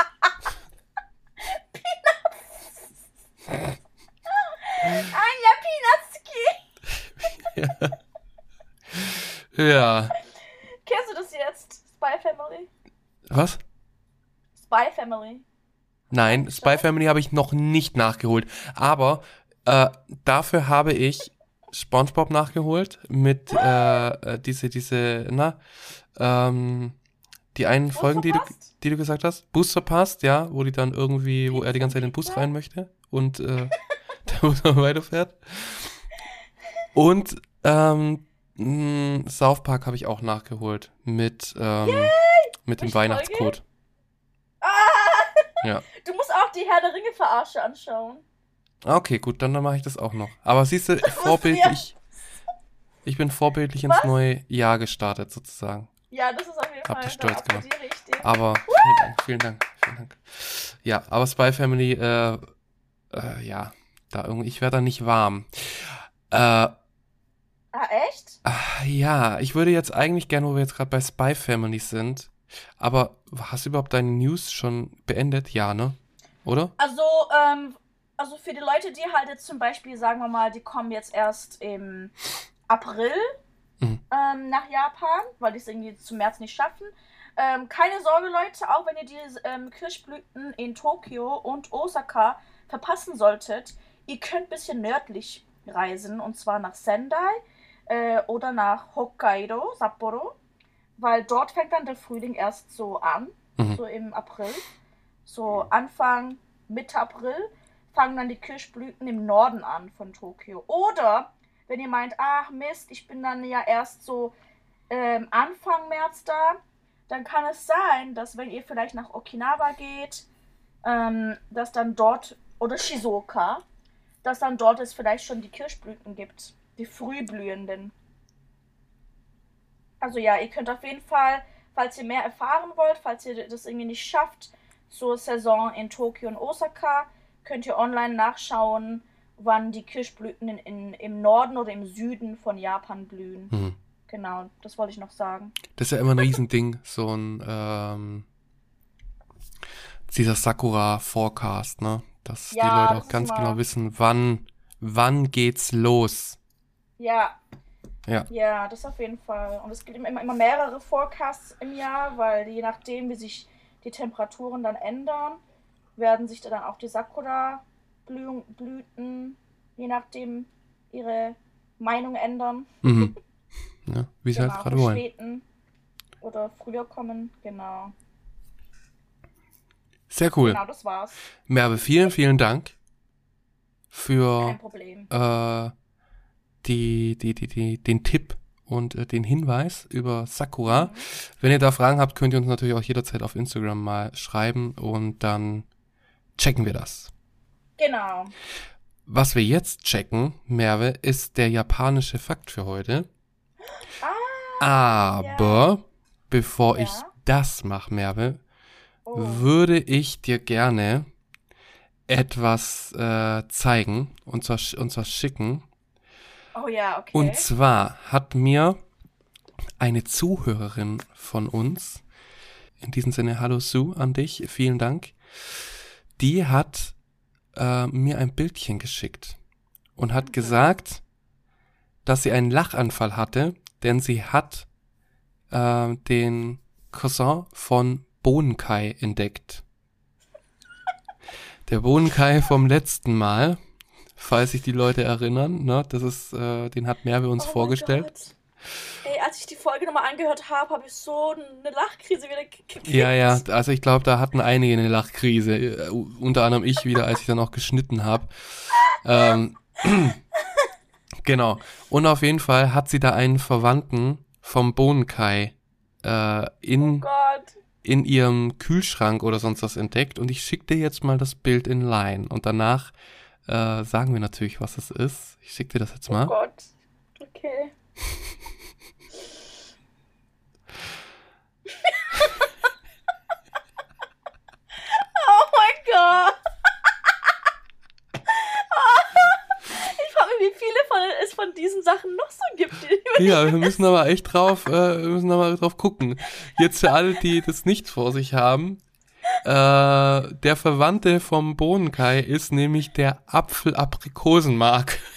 B: Anja Pinatski.
A: Ja,
B: Kennst du
A: Was?
B: Spy Family.
A: Nein, Spy Family habe ich noch nicht nachgeholt. Aber äh, dafür habe ich SpongeBob nachgeholt mit äh, äh, diese, diese, na, ähm, die einen Folgen, die du, die du gesagt hast. Booster passt, ja, wo die dann irgendwie, wo er die ganze Zeit in den Bus rein möchte und äh, der Bus noch weiterfährt. Und ähm, mh, South Park habe ich auch nachgeholt mit, ähm, mit dem Weihnachtscode.
B: Ah!
A: Ja.
B: Du musst auch die Herr der Ringe Verarsche anschauen.
A: Ah, Okay, gut, dann, dann mache ich das auch noch. Aber siehst du, vorbildlich. Ich bin vorbildlich ins
B: Was?
A: neue Jahr gestartet, sozusagen.
B: Ja, das ist auf jeden
A: Hab
B: Fall
A: dich stolz gemacht. Aber vielen Dank, vielen Dank, vielen Dank. Ja, aber Spy Family, äh, äh, ja, da irgendwie, ich werde da nicht warm. Äh,
B: Ah, echt?
A: ah, ja, ich würde jetzt eigentlich gerne, wo wir jetzt gerade bei Spy Family sind, aber hast du überhaupt deine News schon beendet? Ja, ne? Oder?
B: Also, ähm, also für die Leute, die halt jetzt zum Beispiel, sagen wir mal, die kommen jetzt erst im April
A: Mhm.
B: ähm, nach Japan, weil die es irgendwie zum März nicht schaffen. Ähm, keine Sorge, Leute, auch wenn ihr die ähm, Kirschblüten in Tokio und Osaka verpassen solltet, ihr könnt ein bisschen nördlich reisen, und zwar nach Sendai äh, oder nach Hokkaido, Sapporo, weil dort fängt dann der Frühling erst so an,
A: Mhm.
B: so im April. So Anfang, Mitte April fangen dann die Kirschblüten im Norden an von Tokio. Oder wenn ihr meint, ach Mist, ich bin dann ja erst so ähm, Anfang März da, dann kann es sein, dass wenn ihr vielleicht nach Okinawa geht, ähm, dass dann dort, oder Shizuoka, dass dann dort es vielleicht schon die Kirschblüten gibt, die frühblühenden. Also ja, ihr könnt auf jeden Fall, falls ihr mehr erfahren wollt, falls ihr das irgendwie nicht schafft, zur Saison in Tokio und Osaka, könnt ihr online nachschauen, wann die Kirschblüten in, in, im Norden oder im Süden von Japan blühen.
A: Mhm.
B: Genau, das wollte ich noch sagen.
A: Das ist ja immer ein Riesending, so ein, ähm, dieser Sakura-Forecast, ne? Dass
B: Ja,
A: die Leute auch ganz genau wissen, wann, wann geht's los.
B: Ja.
A: Ja.
B: Ja, das auf jeden Fall. Und es gibt immer, immer mehrere Forecasts im Jahr, weil je nachdem, wie sich die Temperaturen dann ändern, werden sich dann auch die Sakura-Blüten, je nachdem, ihre Meinung ändern.
A: Mhm. Ja, wie sie halt gerade wollen.
B: verspäten oder früher kommen. Genau.
A: Sehr cool.
B: Genau, das war's.
A: Merve, vielen, vielen Dank
B: Kein
A: für
B: Problem.
A: äh, die, die, die, die, den Tipp und äh, den Hinweis über Sakura. Wenn ihr da Fragen habt, könnt ihr uns natürlich auch jederzeit auf Instagram mal schreiben und dann checken wir das.
B: Genau.
A: Was wir jetzt checken, Merve, ist der japanische Fakt für heute.
B: Ah,
A: Aber bevor
B: Ja.
A: ich das mache, Merve,
B: oh.
A: würde ich dir gerne etwas äh, zeigen und zwar, und zwar schicken.
B: Oh ja, okay.
A: Und zwar hat mir eine Zuhörerin von uns, in diesem Sinne, hallo Sue an dich, vielen Dank, die hat äh, mir ein Bildchen geschickt und hat gesagt, dass sie einen Lachanfall hatte, denn sie hat äh, den Cousin von Bohnenkai entdeckt. Der Bohnenkai vom letzten Mal, falls sich die Leute erinnern, ne, das ist, äh, den hat Merve uns
B: Oh
A: vorgestellt.
B: Ey, als ich die Folge nochmal angehört habe, habe ich so eine Lachkrise wieder ge- gekriegt.
A: Ja, ja, also ich glaube, da hatten einige eine Lachkrise, äh, unter anderem ich wieder, als ich dann auch geschnitten habe. Ähm, genau. Und auf jeden Fall hat sie da einen Verwandten vom Bohnenkai äh,
B: Oh
A: in,
B: Gott.
A: in ihrem Kühlschrank oder sonst was entdeckt. Und ich schicke dir jetzt mal das Bild in Line. Und danach äh, sagen wir natürlich, was es ist. Ich schicke dir das jetzt
B: Oh
A: mal.
B: Gott. Okay. oh mein Gott. Ich frage mich, wie viele von, es von diesen Sachen noch so gibt.
A: Ja, wir müssen aber echt drauf, äh, wir müssen aber drauf gucken. Jetzt für alle, die das nicht vor sich haben. Äh, der Verwandte vom Bohnenkai ist nämlich der Apfel-Aprikosenmark.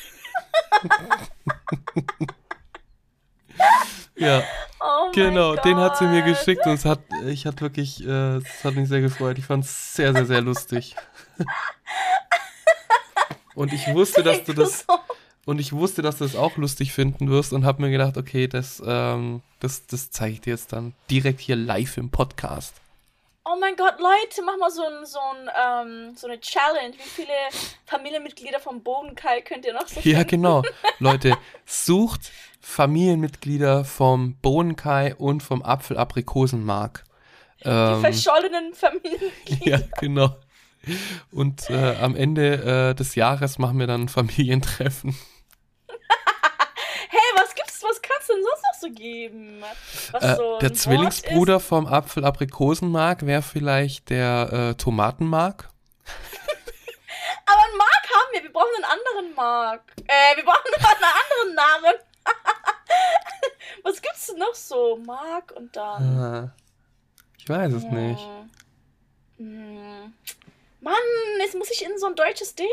A: Ja,
B: Oh
A: genau, den hat sie mir
B: Gott.
A: geschickt und es hat, ich hatte wirklich, äh, es hat mich sehr gefreut. Ich fand es sehr, sehr, sehr lustig. Und ich wusste, dass du das, und ich wusste, dass du das auch lustig finden wirst und habe mir gedacht, okay, das, ähm, das, das zeige ich dir jetzt dann direkt hier live im Podcast.
B: Oh mein Gott, Leute, mach mal so, ein, so, ein, ähm, so eine Challenge. Wie viele Familienmitglieder vom Bodenkai könnt ihr noch so
A: Ja,
B: finden?
A: genau. Leute, sucht Familienmitglieder vom Bohnenkai und vom Apfel-Aprikosenmark.
B: Die
A: Ähm,
B: verschollenen Familienmitglieder.
A: ja, genau. Und äh, am Ende äh, des Jahres machen wir dann ein Familientreffen.
B: Was was kann's denn sonst noch so geben?
A: Äh,
B: so
A: der Zwillingsbruder vom Apfel-Aprikosenmark wäre vielleicht der äh, Tomatenmark.
B: Ist? Aber einen Mark haben wir, wir brauchen einen anderen Mark. Äh, wir brauchen einen anderen Namen. was gibt's denn noch so? Mark und dann.
A: Ah, ich weiß es nicht.
B: Hm. Mann, jetzt muss ich in so ein deutsches Ding.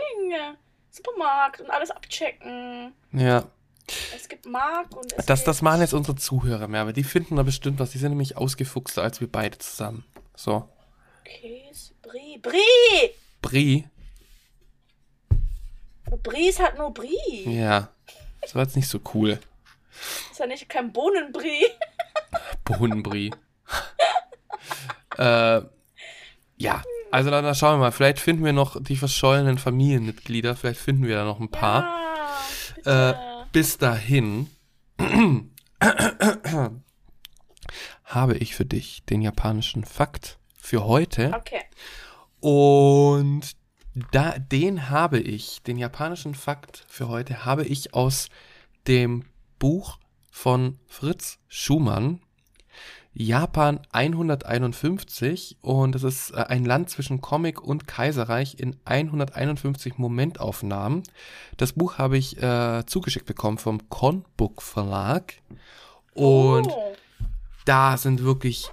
B: Supermarkt und alles abchecken.
A: Ja,
B: Es gibt Mark und es
A: das, das machen jetzt unsere Zuhörer mehr, aber die finden da bestimmt was. Die sind nämlich ausgefuchster als wir beide zusammen. So.
B: Käse, Brie. Brie!
A: Brie.
B: Brie ist halt nur Brie.
A: Ja. Das war jetzt nicht so cool.
B: Ist ja nicht kein Bohnenbrie.
A: Bohnenbrie. äh, ja, also dann, dann schauen wir mal. Vielleicht finden wir noch die verschollenen Familienmitglieder. Vielleicht finden wir da noch ein paar.
B: Ja,
A: Äh,
B: bitte.
A: Bis dahin habe ich für dich den japanischen Fakt für heute.
B: okay.
A: Und da, den habe ich, den japanischen Fakt für heute, habe ich aus dem Buch von Fritz Schumann, Japan 151. Und es ist äh, ein Land zwischen Comic und Kaiserreich in 151 Momentaufnahmen. Das Buch habe ich äh, zugeschickt bekommen vom Conbook Verlag. Und
B: oh.
A: da sind wirklich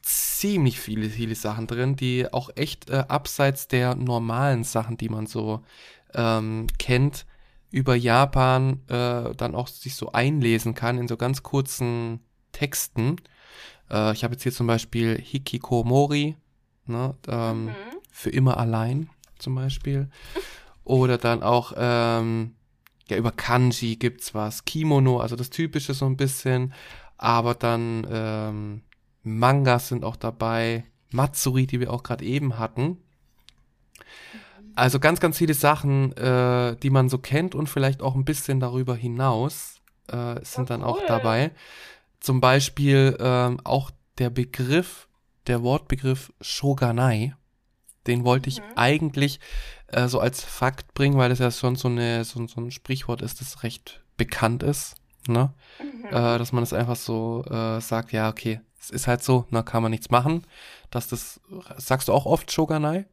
A: ziemlich viele, viele Sachen drin, die auch echt äh, abseits der normalen Sachen, die man so ähm, kennt, über Japan äh, dann auch sich so einlesen kann in so ganz kurzen Texten. Äh, ich habe jetzt hier zum Beispiel Hikikomori, ne, ähm,
B: Mhm.
A: für immer allein zum Beispiel. Oder dann auch, ähm, ja, über Kanji gibt's was. Kimono, also das Typische so ein bisschen. Aber dann ähm, Mangas sind auch dabei. Matsuri, die wir auch gerade eben hatten. Also ganz, ganz viele Sachen, äh, die man so kennt und vielleicht auch ein bisschen darüber hinaus äh, sind
B: Ja,
A: dann auch
B: cool.
A: dabei. Zum Beispiel ähm, auch der Begriff, der Wortbegriff Shoganai. Den wollte ich
B: Mhm.
A: eigentlich äh, so als Fakt bringen, weil das ja schon so, eine, so, so ein Sprichwort ist, das recht bekannt ist. Ne?
B: Mhm.
A: Äh, dass man es einfach so äh, sagt, ja, okay, es ist halt so, na kann man nichts machen. Dass das, sagst du auch oft Shoganai?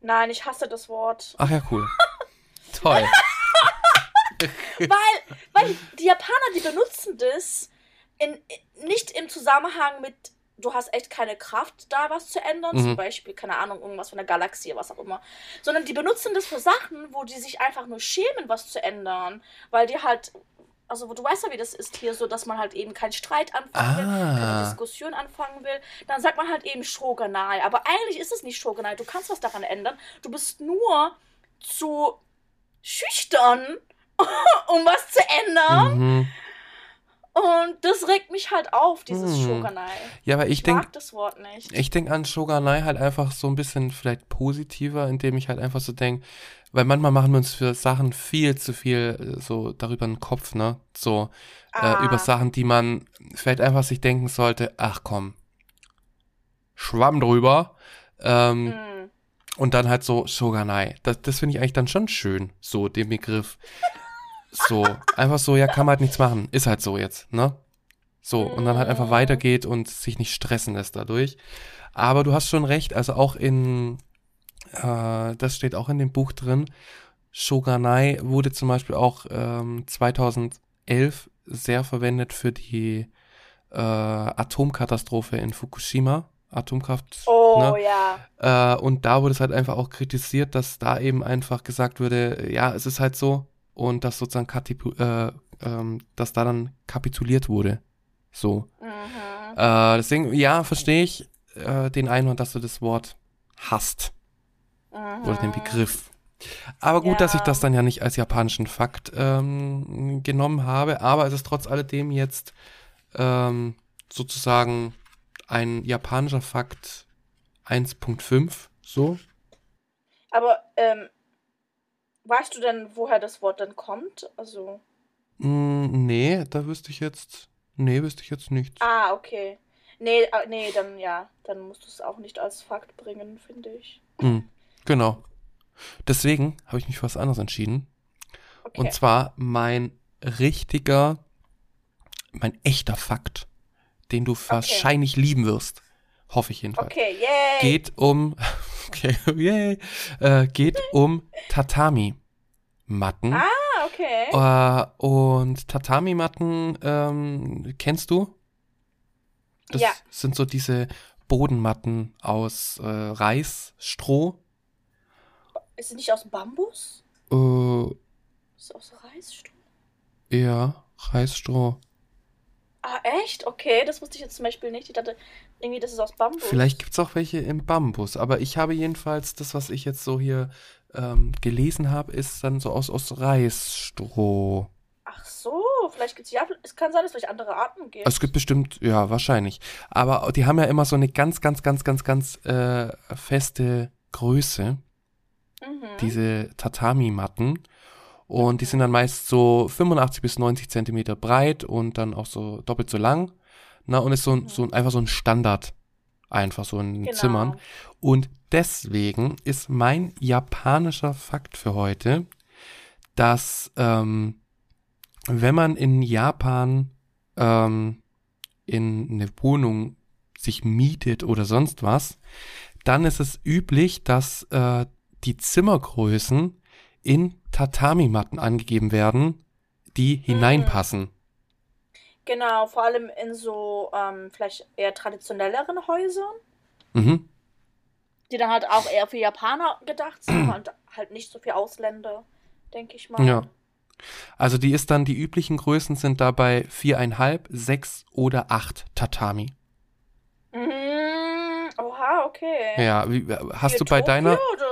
B: Nein, ich hasse das Wort.
A: Ach ja, cool. Toll.
B: weil, weil die Japaner, die benutzen das in, nicht im Zusammenhang mit, du hast echt keine Kraft, da was zu ändern,
A: Mhm.
B: zum Beispiel, keine Ahnung, irgendwas von der Galaxie, was auch immer, sondern die benutzen das für Sachen, wo die sich einfach nur schämen, was zu ändern, weil die halt, also du weißt ja, wie das ist hier so, dass man halt eben keinen Streit anfangen will, keine
A: Ah.
B: Diskussion anfangen will, dann sagt man halt eben Shogunai, aber eigentlich ist es nicht Shogunai, du kannst was daran ändern, du bist nur zu schüchtern, um was zu ändern.
A: Mhm.
B: Und das regt mich halt auf, dieses
A: Hm.
B: Shogunai.
A: Ja, aber ich
B: Ich mag
A: denke,
B: das Wort nicht.
A: ich denke an Shogunai halt einfach so ein bisschen vielleicht positiver, indem ich halt einfach so denke, weil manchmal machen wir uns für Sachen viel zu viel äh, so darüber einen Kopf, ne? So
B: Ah.
A: äh, über Sachen, die man vielleicht einfach sich denken sollte, ach komm, Schwamm drüber. Ähm,
B: Hm.
A: Und dann halt so Shogunai. Das, das finde ich eigentlich dann schon schön, so den Begriff. So, einfach so, ja, kann man halt nichts machen. Ist halt so jetzt, ne? So, und dann halt einfach
B: Mhm.
A: weitergeht und sich nicht stressen lässt dadurch. Aber du hast schon recht, also auch in, äh, das steht auch in dem Buch drin, Shogunai wurde zum Beispiel auch ähm, 2011 sehr verwendet für die äh, Atomkatastrophe in Fukushima. Atomkraft.
B: Oh
A: ne?
B: ja.
A: Äh, und da wurde es halt einfach auch kritisiert, dass da eben einfach gesagt wurde, ja, es ist halt so und dass sozusagen äh, ähm, dass da dann kapituliert wurde. So.
B: Mhm.
A: Äh, deswegen, ja, verstehe ich äh, den Einwand, dass du das Wort hast.
B: Mhm.
A: Oder den Begriff. Aber gut, dass ich
B: Ja.
A: das dann ja nicht als japanischen Fakt ähm, genommen habe, aber es ist trotz alledem jetzt ähm, sozusagen ein japanischer Fakt 1.5, so.
B: Aber, ähm, weißt du denn, woher das Wort dann kommt? Also.
A: Mm, nee, da wüsste ich jetzt, nee, wüsste ich jetzt nichts.
B: Ah, okay. Nee, äh, nee, dann ja, dann musst du es auch nicht als Fakt bringen, finde ich.
A: Mm, genau. Deswegen habe ich mich für was anderes entschieden.
B: Okay.
A: Und zwar mein richtiger, mein echter Fakt, den du wahrscheinlich lieben wirst. Hoffe ich jedenfalls.
B: okay, yay!
A: Geht um, okay, yay, äh, geht um Tatami-Matten.
B: Ah, okay.
A: Äh, und Tatami-Matten ähm, kennst du? Das
B: Ja.
A: sind so diese Bodenmatten aus äh, Reis, Stroh.
B: Ist es nicht aus Bambus?
A: Äh,
B: Ist es aus Reisstroh?
A: ja, Reisstroh.
B: Ah, echt? Okay, das wusste ich jetzt zum Beispiel nicht. Ich dachte irgendwie, das ist aus Bambus.
A: Vielleicht gibt's auch welche im Bambus, aber ich habe jedenfalls das, was ich jetzt so hier ähm, gelesen habe, ist dann so aus, aus Reisstroh.
B: Ach so, vielleicht gibt es ja, es kann sein, dass es vielleicht andere Arten gibt.
A: Es gibt bestimmt, ja, wahrscheinlich. Aber die haben ja immer so eine ganz, ganz, ganz, ganz, ganz äh, feste Größe,
B: mhm.
A: diese Tatami-Matten. Und die sind dann meist so 85 bis 90 Zentimeter breit und dann auch so doppelt so lang. Na, und ist so, ein so ein, einfach so ein Standard. Einfach so in
B: Genau.
A: Zimmern. Und deswegen ist mein japanischer Fakt für heute, dass ähm, wenn man in Japan ähm, in eine Wohnung sich mietet oder sonst was, dann ist es üblich, dass äh, die Zimmergrößen in Tatami-Matten angegeben werden, die hineinpassen.
B: Genau, vor allem in so ähm, vielleicht eher traditionelleren Häusern,
A: Mhm.
B: die dann halt auch eher für Japaner gedacht sind und halt nicht so für Ausländer, denke ich mal.
A: Ja. Also die ist dann, die üblichen Größen sind dabei viereinhalb, sechs oder acht Tatami.
B: Mhm. Oha, okay.
A: Ja, wie, hast
B: Für
A: du bei
B: Tokio,
A: deiner,
B: Oder?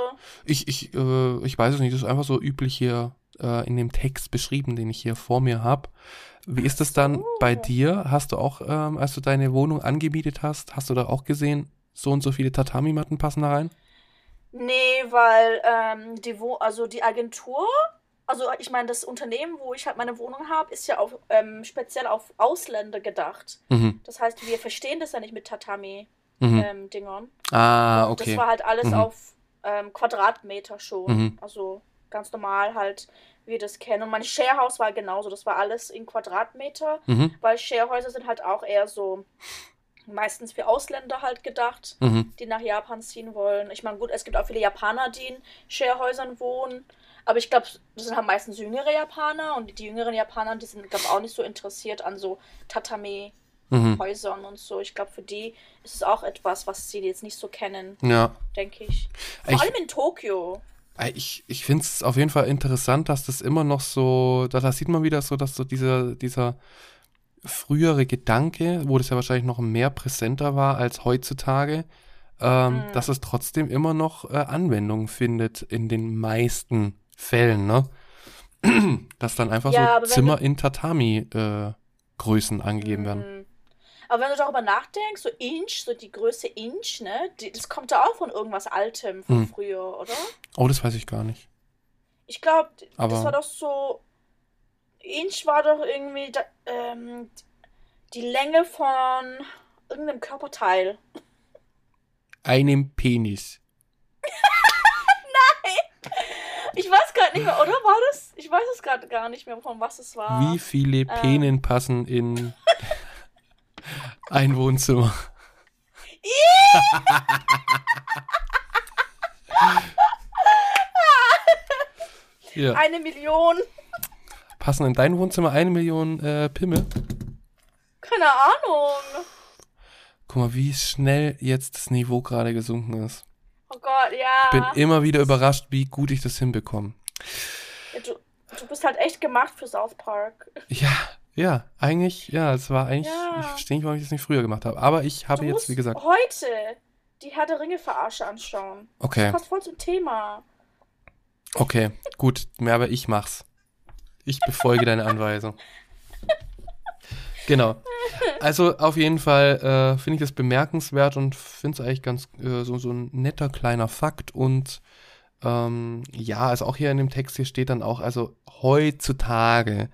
A: Ich, ich, äh, ich weiß es nicht, das ist einfach so üblich hier äh, in dem Text beschrieben, den ich hier vor mir habe. Wie ist es dann bei dir? Hast du auch, ähm, als du deine Wohnung angemietet hast, hast du da auch gesehen, so und so viele Tatami-Matten passen da rein?
B: Nee, weil ähm, die Wo also die Agentur, also ich meine, das Unternehmen, wo ich halt meine Wohnung habe, ist ja auf, ähm, speziell auf Ausländer gedacht.
A: Mhm.
B: Das heißt, wir verstehen das ja nicht mit Tatami-Dingern.
A: Mhm. ah,
B: Und
A: okay.
B: Das war halt alles
A: Mhm.
B: auf ähm, Quadratmeter schon.
A: Mhm.
B: Also ganz normal halt, wie wir das kennen. Und mein Sharehouse war genauso. Das war alles in Quadratmeter,
A: Mhm.
B: weil Sharehäuser sind halt auch eher so meistens für Ausländer halt gedacht,
A: Mhm.
B: die nach Japan ziehen wollen. Ich meine, gut, es gibt auch viele Japaner, die in Sharehäusern wohnen. Aber ich glaube, das sind halt meistens jüngere Japaner und die jüngeren Japaner, die sind, glaube ich, auch nicht so interessiert an so Tatami.
A: Mhm.
B: Häusern und so. Ich glaube, für die ist es auch etwas, was sie jetzt nicht so kennen,
A: Ja.
B: denke ich. Vor
A: Ich-
B: allem in Tokio.
A: Äh, Ich, ich finde es auf jeden Fall interessant, dass das immer noch so, da, da sieht man wieder so, dass so dieser, dieser frühere Gedanke, wo das ja wahrscheinlich noch mehr präsenter war als heutzutage, ähm,
B: Mhm.
A: dass es trotzdem immer noch äh, Anwendung findet in den meisten Fällen, ne? dass dann einfach
B: Ja,
A: so Zimmer in Tatami-Größen angegeben werden.
B: Aber wenn du darüber nachdenkst, so Inch, so die Größe Inch, ne, die, das kommt ja auch von irgendwas Altem von
A: Mhm.
B: früher, oder?
A: Oh, das weiß ich gar nicht.
B: Ich glaube, das war doch so. Inch war doch irgendwie da, ähm, die Länge von irgendeinem Körperteil.
A: Einem Penis.
B: Ich weiß gerade nicht mehr, oder war das? Ich weiß es gerade gar nicht mehr, von was es war.
A: Wie viele Penen passen in ein Wohnzimmer? ja.
B: Eine Million.
A: Passen in dein Wohnzimmer eine Million äh, Pimmel?
B: Keine Ahnung.
A: Guck mal, wie schnell jetzt das Niveau gerade gesunken ist.
B: Oh Gott, ja.
A: Ich bin immer wieder überrascht, wie gut ich das hinbekomme.
B: Ja, du, Du bist halt echt gemacht für South Park.
A: Ja, ja, eigentlich, ja, es war eigentlich,
B: Ja.
A: ich verstehe nicht, warum ich das nicht früher gemacht habe. Aber ich habe
B: Du
A: jetzt, wie gesagt,
B: heute die Herr der Ringe Verarsche anschauen.
A: okay,
B: Das passt voll zum Thema.
A: okay, gut, mehr, aber ich mach's. Ich befolge deine Anweisung. Genau. Also auf jeden Fall äh, finde ich das bemerkenswert und finde es eigentlich ganz äh, so, so ein netter kleiner Fakt. Und ähm, ja, also auch hier in dem Text hier steht dann auch, also heutzutage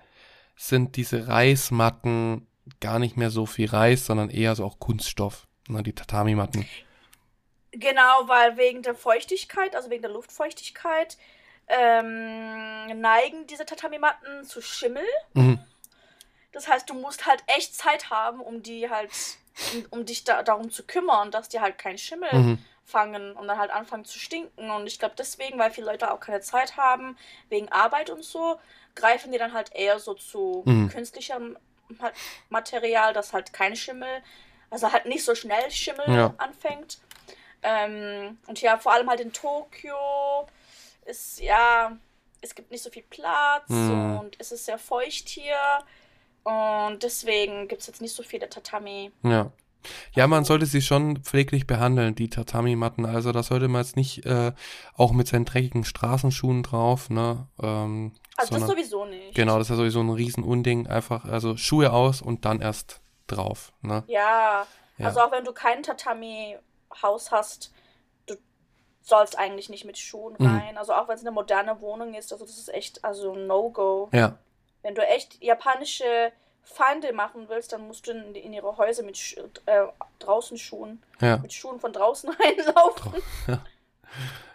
A: sind diese Reismatten gar nicht mehr so viel Reis, sondern eher so auch Kunststoff. Ne, die Tatami-Matten.
B: Genau, weil wegen der Feuchtigkeit, also wegen der Luftfeuchtigkeit, ähm, neigen diese Tatami-Matten zu Schimmel.
A: Mhm.
B: Das heißt, du musst halt echt Zeit haben, um die halt, um, um dich da, darum zu kümmern, dass die halt keinen Schimmel
A: Mhm.
B: Fangen und dann halt anfangen zu stinken. Und ich glaube deswegen, weil viele Leute auch keine Zeit haben, wegen Arbeit und so, greifen die dann halt eher so zu
A: Mhm.
B: künstlichem Ma- Material, das halt kein Schimmel, also halt nicht so schnell Schimmel
A: Ja.
B: anfängt. Ähm, und ja, vor allem halt in Tokio ist ja, es gibt nicht so viel Platz
A: Mhm.
B: und es ist sehr feucht hier. Und deswegen gibt es jetzt nicht so viele Tatami.
A: Ja. Ja, man sollte sie schon pfleglich behandeln, die Tatami-Matten. Also da sollte man jetzt nicht äh, auch mit seinen dreckigen Straßenschuhen drauf, ne? Ähm,
B: Also das
A: sondern,
B: sowieso nicht.
A: genau, das ist ja sowieso ein Riesenunding. Einfach, also Schuhe aus und dann erst drauf, ne?
B: Ja,
A: Ja.
B: also auch wenn du kein Tatami-Haus hast, du sollst eigentlich nicht mit Schuhen
A: Mhm.
B: rein. Also auch wenn es eine moderne Wohnung ist, also das ist echt also ein No-Go.
A: Ja,
B: Wenn du echt japanische Feinde machen willst, dann musst du in, in ihre Häuser mit äh, draußen Schuhen,
A: ja,
B: mit Schuhen von draußen reinlaufen.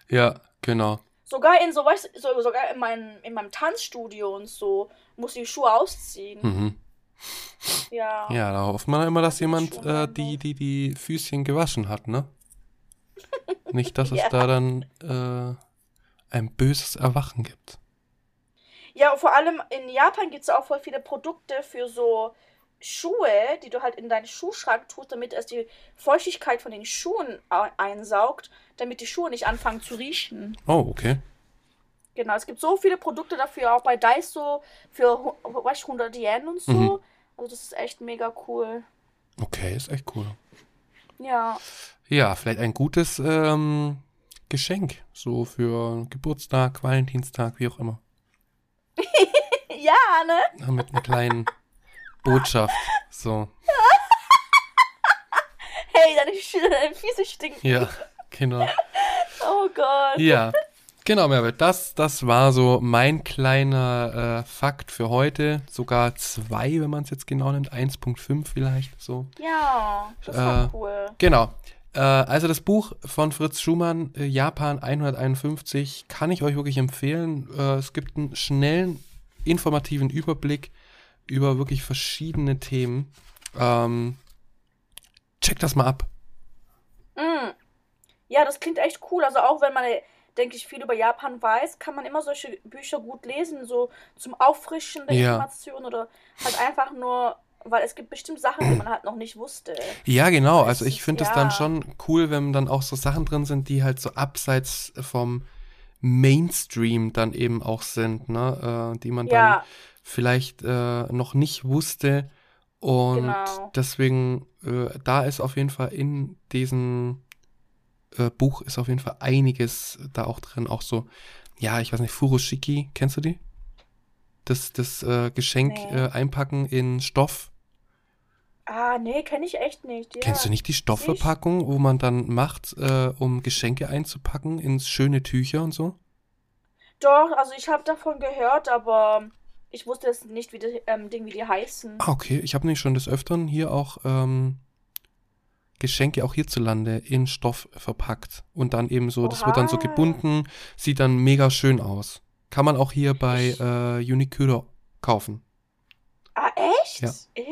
A: ja, genau.
B: Sogar in so, weißt, so sogar in meinem in meinem Tanzstudio und so muss ich die Schuhe ausziehen.
A: Mhm.
B: Ja.
A: Ja, da hofft man immer, dass jemand äh, die, die, die Füßchen gewaschen hat, ne? Nicht, dass es
B: Ja.
A: da dann äh, ein böses Erwachen gibt.
B: Ja, vor allem in Japan gibt es auch voll viele Produkte für so Schuhe, die du halt in deinen Schuhschrank tust, damit es die Feuchtigkeit von den Schuhen einsaugt, damit die Schuhe nicht anfangen zu riechen.
A: Oh, okay.
B: Genau, es gibt so viele Produkte dafür, auch bei Daiso für hu- weißt, du, 100 Yen und so.
A: Mhm.
B: Also das ist echt mega cool.
A: Okay, ist echt cool.
B: Ja,
A: Ja, vielleicht ein gutes ähm, Geschenk. So für Geburtstag, Valentinstag, wie auch immer.
B: Ja, ne?
A: Mit einer kleinen Botschaft. So.
B: Hey, deine, Sch- deine Füße stinken.
A: Ja, genau.
B: Oh Gott.
A: Ja. Genau, Merbert, das, das war so mein kleiner äh, Fakt für heute. Sogar zwei, wenn man es jetzt genau nimmt. 1.5 vielleicht, so.
B: Ja, das war
A: Äh,
B: cool.
A: Genau. Äh, also das Buch von Fritz Schumann, äh, Japan 151, kann ich euch wirklich empfehlen. Äh, es gibt einen schnellen, informativen Überblick über wirklich verschiedene Themen. Ähm, check das mal ab.
B: Mm. Ja, das klingt echt cool. Also auch wenn man, denke ich, viel über Japan weiß, kann man immer solche Bücher gut lesen, so zum Auffrischen der
A: Ja.
B: Information oder halt einfach nur, weil es gibt bestimmt Sachen, die man halt noch nicht wusste.
A: Ja, genau. Also ich finde es dann
B: ja.
A: schon cool, wenn dann auch so Sachen drin sind, die halt so abseits vom Mainstream dann eben auch sind, ne? Äh, die man dann
B: Ja,
A: vielleicht äh, noch nicht wusste. Und
B: Genau.
A: deswegen, äh, da ist auf jeden Fall in diesem äh, Buch ist auf jeden Fall einiges da auch drin. Auch so, ja, ich weiß nicht, Furoshiki, kennst du die? Das, das äh, Geschenk
B: Nee.
A: äh, einpacken in Stoff.
B: Ah, nee, kenne ich echt nicht. Ja.
A: Kennst du nicht die Stoffverpackung, wo man dann macht, äh, um Geschenke einzupacken in schöne Tücher und so?
B: Doch, also ich habe davon gehört, aber ich wusste jetzt nicht, wie die ähm, Ding, wie die heißen.
A: Ah, okay. Ich habe nämlich schon des Öfteren hier auch ähm, Geschenke auch hierzulande in Stoff verpackt. Und dann eben so, das wird dann so
B: Oha.
A: gebunden, sieht dann mega schön aus. Kann man auch hier bei äh, Unicuro kaufen.
B: Ah, echt?
A: Ja.
B: Äh?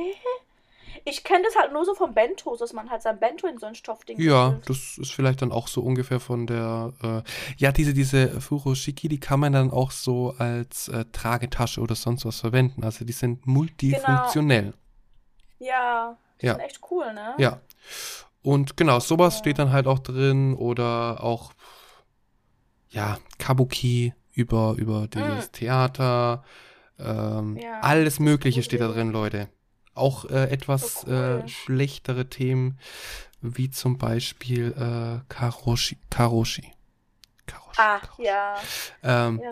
B: Ich kenne das halt nur so von Bentos, dass man halt sein Bento in so ein Stoffding
A: Ja,
B: füllt.
A: das ist vielleicht dann auch so ungefähr von der, äh, ja, diese, diese Furoshiki, die kann man dann auch so als äh, Tragetasche oder sonst was verwenden. Also die sind multifunktionell.
B: Ja, die
A: Ja.
B: sind echt cool, ne?
A: Ja. Und genau, sowas
B: Ja.
A: steht dann halt auch drin oder auch, ja, Kabuki über, über dieses Theater, ähm,
B: Ja,
A: alles
B: das
A: Mögliche steht da drin, Leute. Auch äh, etwas
B: So cool.
A: äh, schlechtere Themen, wie zum Beispiel äh, Karoshi. Karoshi. Karoshi.
B: Ah,
A: Karoshi.
B: ja.
A: Ähm,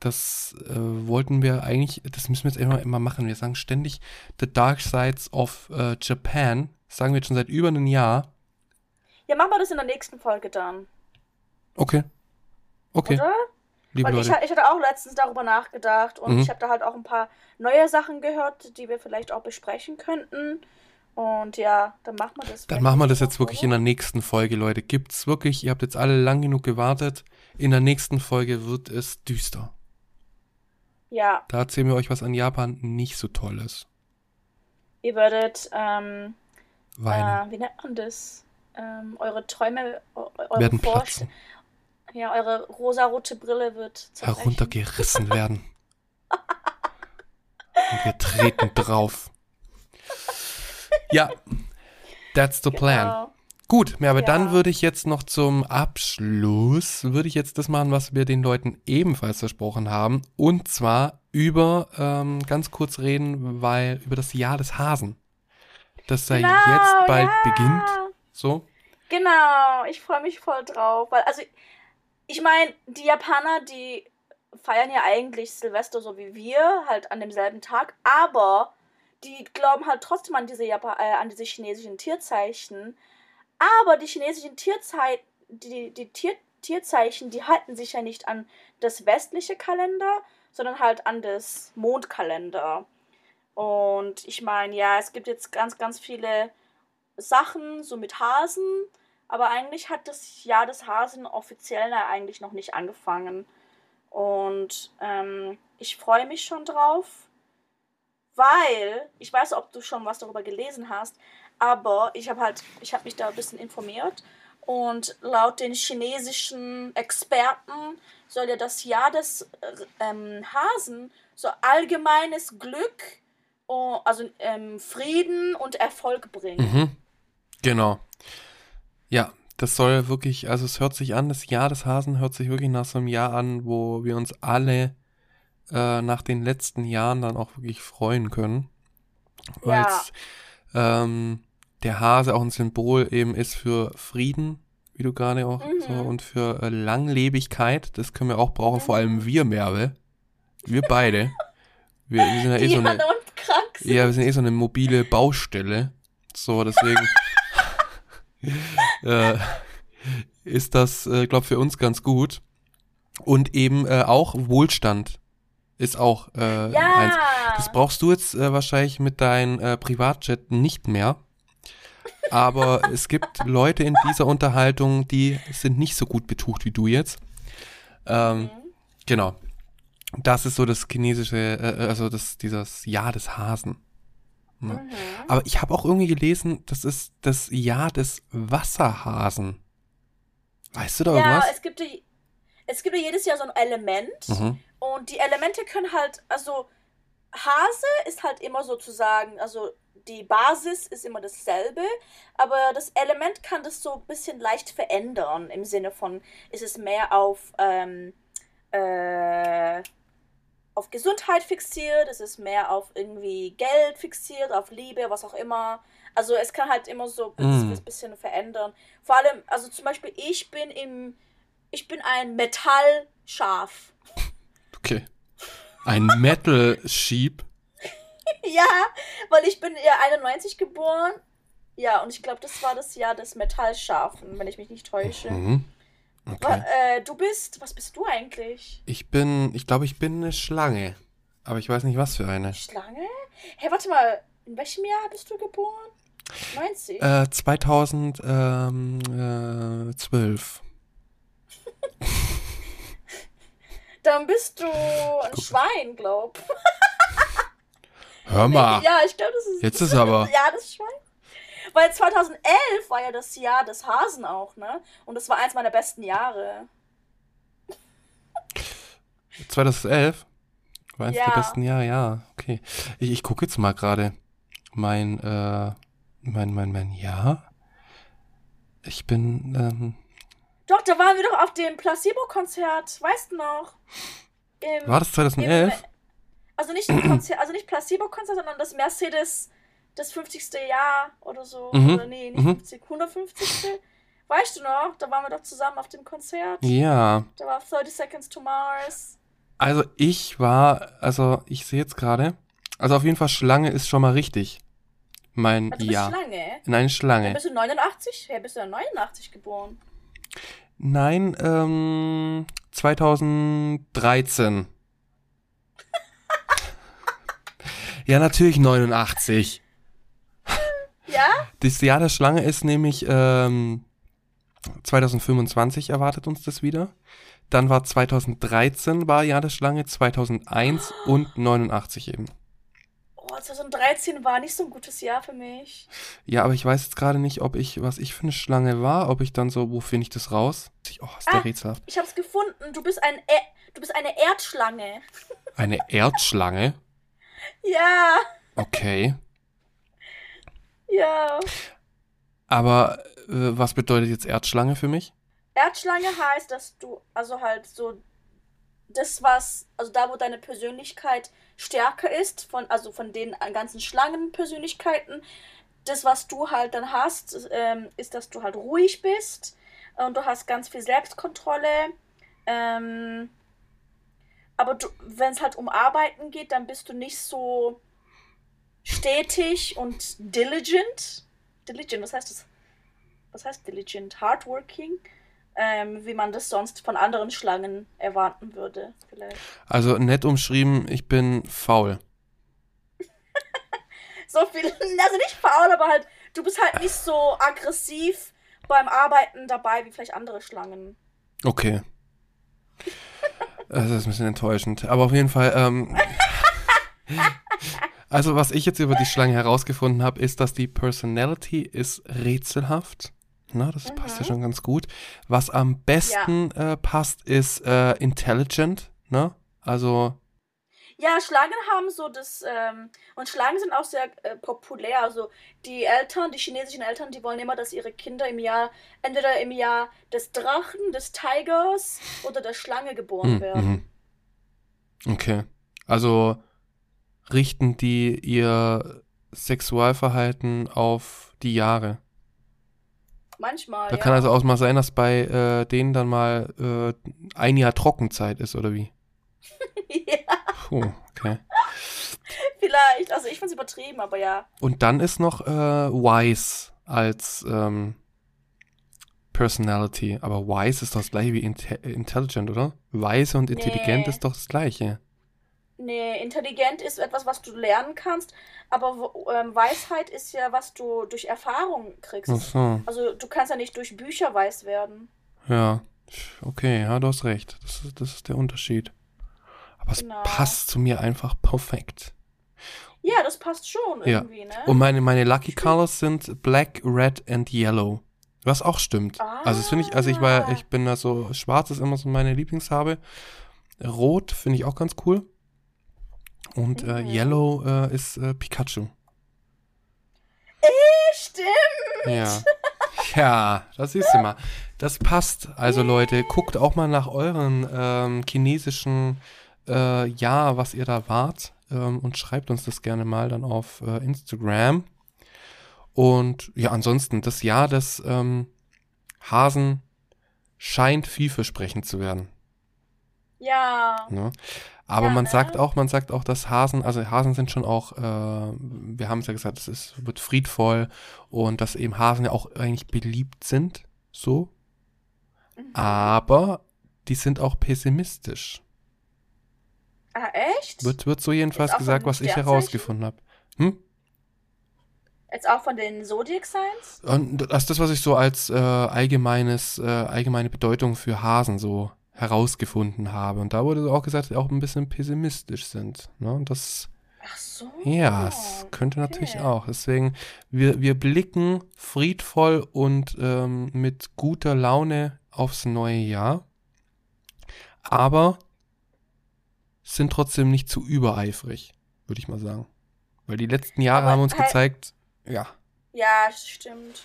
A: das äh, wollten wir eigentlich, das müssen wir jetzt immer, immer machen. Wir sagen ständig The Dark Sides of äh, Japan. Das sagen wir jetzt schon seit über einem Jahr.
B: Ja, machen wir das in der nächsten Folge dann.
A: Okay. Okay,
B: Oder?
A: Liebe
B: Weil ich, ich hatte auch letztens darüber nachgedacht und
A: Mhm.
B: ich habe da halt auch ein paar neue Sachen gehört, die wir vielleicht auch besprechen könnten. Und ja, dann machen wir das.
A: Dann machen wir das jetzt wirklich in der nächsten Folge, Leute. Gibt's wirklich, ihr habt jetzt alle lang genug gewartet. In der nächsten Folge wird es düster.
B: Ja,
A: Da erzählen wir euch, was an Japan nicht so toll ist.
B: ihr würdet, ähm,
A: Weinen.
B: äh, wie nennt man das? Ähm, eure Träume, eu- eure
A: werden platzen.
B: Ja, eure rosarote Brille wird
A: heruntergerissen werden. Und wir treten drauf. Ja, that's the plan.
B: Genau.
A: Gut, ja, aber
B: Ja.
A: dann würde ich jetzt noch zum Abschluss, würde ich jetzt das machen, was wir den Leuten ebenfalls versprochen haben. Und zwar über, ähm, ganz kurz reden, weil, über das Jahr des Hasen. Das da
B: Genau,
A: jetzt bald
B: ja.
A: beginnt. So.
B: Genau, ich freue mich voll drauf, weil also ich meine, die Japaner, die feiern ja eigentlich Silvester so wie wir, halt an demselben Tag, aber die glauben halt trotzdem an diese Japa äh, an diese chinesischen Tierzeichen. Aber die chinesischen Tierzei die, die Tier Tierzeichen, die halten sich ja nicht an das westliche Kalender, sondern halt an das Mondkalender. Und ich meine, ja, es gibt jetzt ganz, ganz viele Sachen, so mit Hasen, aber eigentlich hat das Jahr des Hasen offiziell eigentlich noch nicht angefangen. Und ähm, ich freue mich schon drauf, weil ich weiß, ob du schon was darüber gelesen hast, aber ich habe halt, ich habe mich da ein bisschen informiert und laut den chinesischen Experten soll ja das Jahr des äh, ähm, Hasen so allgemeines Glück, oh, also ähm, Frieden und Erfolg bringen.
A: Mhm. Genau. Ja, das soll wirklich, also es hört sich an, das Jahr des Hasen hört sich wirklich nach so einem Jahr an, wo wir uns alle äh, nach den letzten Jahren dann auch wirklich freuen können. Weil
B: Ja.
A: ähm, der Hase auch ein Symbol eben ist für Frieden, wie du gerade auch
B: Mhm.
A: so, und für äh, Langlebigkeit. Das können wir auch brauchen, vor allem wir, Merve. Wir beide. Wir, wir sind ja eh so eine. Ja, wir sind eh so eine mobile Baustelle. So, deswegen äh, ist das, äh, glaube für uns ganz gut. Und eben äh, auch Wohlstand ist auch äh,
B: ja.
A: eins. Das brauchst du jetzt äh, wahrscheinlich mit deinem äh, Privatjet nicht mehr. Aber es gibt Leute in dieser Unterhaltung, die sind nicht so gut betucht wie du jetzt. Ähm,
B: Mhm.
A: Genau. Das ist so das chinesische, äh, also das, dieses Jahr des Hasen. Ja.
B: Mhm.
A: Aber ich habe auch irgendwie gelesen, das ist das Jahr des Wasserhasen. Weißt du da
B: Ja,
A: irgendwas?
B: es gibt, ja- es gibt ja jedes Jahr so ein Element
A: Mhm.
B: und die Elemente können halt, also Hase ist halt immer sozusagen, also die Basis ist immer dasselbe, aber das Element kann das so ein bisschen leicht verändern im Sinne von, ist es mehr auf, ähm, äh, auf Gesundheit fixiert, ist es mehr auf irgendwie Geld fixiert, auf Liebe, was auch immer. Also es kann halt immer so ein
A: Mm.
B: bisschen, verändern. Vor allem, also zum Beispiel ich bin im, ich bin ein Metallschaf.
A: Okay. Ein Metal Sheep.
B: ja, weil ich bin ja 91 geboren. Ja, und ich glaube, das war das Jahr des Metallschafen, wenn ich mich nicht täusche.
A: Mhm. Okay.
B: äh, du bist, was bist du eigentlich?
A: Ich bin, ich glaube, ich bin eine Schlange. Aber ich weiß nicht, was für eine.
B: Schlange? Hey, warte mal, in welchem Jahr bist du geboren? 90?
A: Äh, 2012.
B: Dann bist du ein Schwein, glaub.
A: Hör mal.
B: Ja, ich glaube, das ist.
A: Jetzt ist aber-
B: Ja, das Schwein. Weil 2011 war ja das Jahr des Hasen auch, ne? Und das war eins meiner besten Jahre.
A: 2011? War eins
B: Ja.
A: der besten Jahre, ja. Okay. Ich, ich gucke jetzt mal gerade mein, äh, mein, mein, mein Jahr. Ich bin, ähm,
B: Doch, da waren wir doch auf dem Placebo-Konzert, weißt du noch? Im,
A: War das 2011?
B: Im, also nicht Konzert, also nicht Placebo-Konzert, sondern das Mercedes, das 50. Jahr oder so.
A: Mhm,
B: Oder nee, nicht
A: mhm.
B: 50, 150. Weißt du noch? Da waren wir doch zusammen auf dem Konzert.
A: Ja.
B: Da war 30 Seconds to Mars.
A: Also ich war, also ich sehe jetzt gerade, also auf jeden Fall Schlange ist schon mal richtig. Mein
B: Also du bist
A: Ja.
B: Schlange.
A: Nein,
B: Ja,
A: Schlange.
B: bist du 89? Ja, bist du ja 89 geboren.
A: Nein, ähm, 2013. ja, natürlich 89.
B: Ja?
A: Das Jahr der Schlange ist nämlich ähm, 2025 erwartet uns das wieder. Dann war 2013 war Jahr der Schlange, 2001 und 89 eben.
B: Oh, 2013 war nicht so ein gutes Jahr für mich.
A: Ja, aber ich weiß jetzt gerade nicht, ob ich, was ich für eine Schlange war, ob ich dann so, wo finde ich das raus? Oh, ist der
B: Ah.
A: rätselhaft.
B: Ich hab's gefunden. Du bist ein e du bist eine Erdschlange.
A: Eine Erdschlange?
B: Ja,
A: Okay.
B: Ja.
A: Aber äh, was bedeutet jetzt Erdschlange für mich?
B: Erdschlange heißt, dass du, also halt so, das was, also da, wo deine Persönlichkeit stärker ist, von, also von den ganzen Schlangenpersönlichkeiten, das, was du halt dann hast, ähm, ist, dass du halt ruhig bist und du hast ganz viel Selbstkontrolle. Ähm, aber wenn es halt um Arbeiten geht, dann bist du nicht so stetig und diligent. Diligent, was heißt das? Was heißt diligent? Hardworking? ähm, wie man das sonst von anderen Schlangen erwarten würde, vielleicht.
A: Also nett umschrieben, ich bin faul.
B: So viel, also nicht faul, aber halt, du bist halt nicht so aggressiv beim Arbeiten dabei wie vielleicht andere Schlangen.
A: Okay. Das ist ein bisschen enttäuschend. Aber auf jeden Fall, ähm, also was ich jetzt über die Schlange herausgefunden habe, ist, dass die Personality ist rätselhaft. Na, das passt ja
B: Mhm.
A: schon ganz gut. Was am besten äh, passt, ist äh, intelligent. Ne? Also,
B: Ja, Schlangen haben so das, ähm, und Schlangen sind auch sehr äh, populär. Also die Eltern, die chinesischen Eltern, die wollen immer, dass ihre Kinder im Jahr, entweder im Jahr des Drachen, des Tigers oder der Schlange geboren
A: hm,
B: werden.
A: mhm. okay. Also richten die ihr Sexualverhalten auf die Jahre.
B: Manchmal,
A: Da
B: ja.
A: kann also auch mal sein, dass bei äh, denen dann mal äh, ein Jahr Trockenzeit ist, oder wie?
B: ja,
A: Puh, okay.
B: vielleicht. Also ich find's übertrieben, aber ja.
A: Und dann ist noch äh, Wise als ähm, Personality. Aber Wise ist doch das gleiche wie inte Intelligent, oder? Weise und intelligent
B: Nee.
A: ist doch das gleiche.
B: Nee, intelligent ist etwas, was du lernen kannst, aber ähm, Weisheit ist ja, was du durch Erfahrung kriegst.
A: Ach so,
B: Also du kannst ja nicht durch Bücher weiß werden.
A: ja. Okay, ja, du hast recht. Das ist, das ist der Unterschied. Aber es
B: Genau.
A: passt zu mir einfach perfekt.
B: Ja, das passt schon
A: Ja.
B: irgendwie, ne?
A: Und meine, meine Lucky Colors sind Black, Red and Yellow. Was auch stimmt. Also das finde ich, also ich war,
B: Ah.
A: ich bin da so, schwarz ist immer so meine Lieblingsfarbe. Rot finde ich auch ganz cool. Und äh,
B: Mhm.
A: Yellow äh, ist äh, Pikachu.
B: Stimmt.
A: Ja. ja, das siehst du mal. Das passt. Also Leute, guckt auch mal nach euren ähm, chinesischen äh, Jahr, was ihr da wart. Ähm, und schreibt uns das gerne mal dann auf äh, Instagram. Und ja, ansonsten, das Jahr des ähm, Hasen scheint vielversprechend zu werden.
B: Ja.
A: Ne? Aber man
B: ne?
A: sagt auch, man sagt auch, dass Hasen, also Hasen sind schon auch, äh, wir haben es ja gesagt, es ist, wird friedvoll und dass eben Hasen ja auch eigentlich beliebt sind, so.
B: Mhm.
A: Aber die sind auch pessimistisch.
B: Ah, echt?
A: Wird, wird so jedenfalls gesagt, was ich herausgefunden habe. Hm?
B: Jetzt auch von den Zodiac Signs?
A: Und das ist das, was ich so als äh, allgemeines, äh, allgemeine Bedeutung für Hasen so herausgefunden habe. Und da wurde auch gesagt, dass sie auch ein bisschen pessimistisch sind. Ne? Und das
B: Ach so.
A: Ja, es könnte natürlich
B: okay.
A: auch. Deswegen, wir, wir blicken friedvoll und ähm, mit guter Laune aufs neue Jahr. Aber sind trotzdem nicht zu übereifrig, würde ich mal sagen. Weil die letzten Jahre
B: Aber
A: haben uns
B: halt-
A: gezeigt, ja.
B: Ja, stimmt.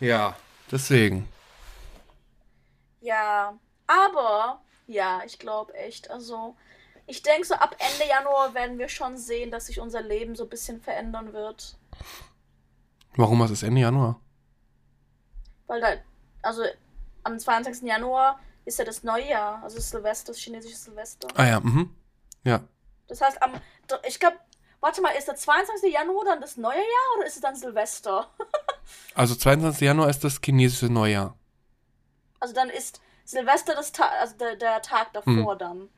A: Ja. Deswegen.
B: Ja, aber ja, ich glaube echt. Also, ich denke, so ab Ende Januar werden wir schon sehen, dass sich unser Leben so ein bisschen verändern wird.
A: Warum was ist Ende Januar?
B: Weil da, also am 22. Januar ist ja das Neujahr, also Silvester, das chinesische Silvester.
A: Ah ja, mhm. Ja.
B: Das heißt, am, ich glaube, warte mal, ist der 22. Januar dann das neue Jahr oder ist es dann Silvester?
A: also 22. Januar ist das chinesische Neujahr.
B: Also dann ist Silvester das Ta also der, der Tag davor hm. dann.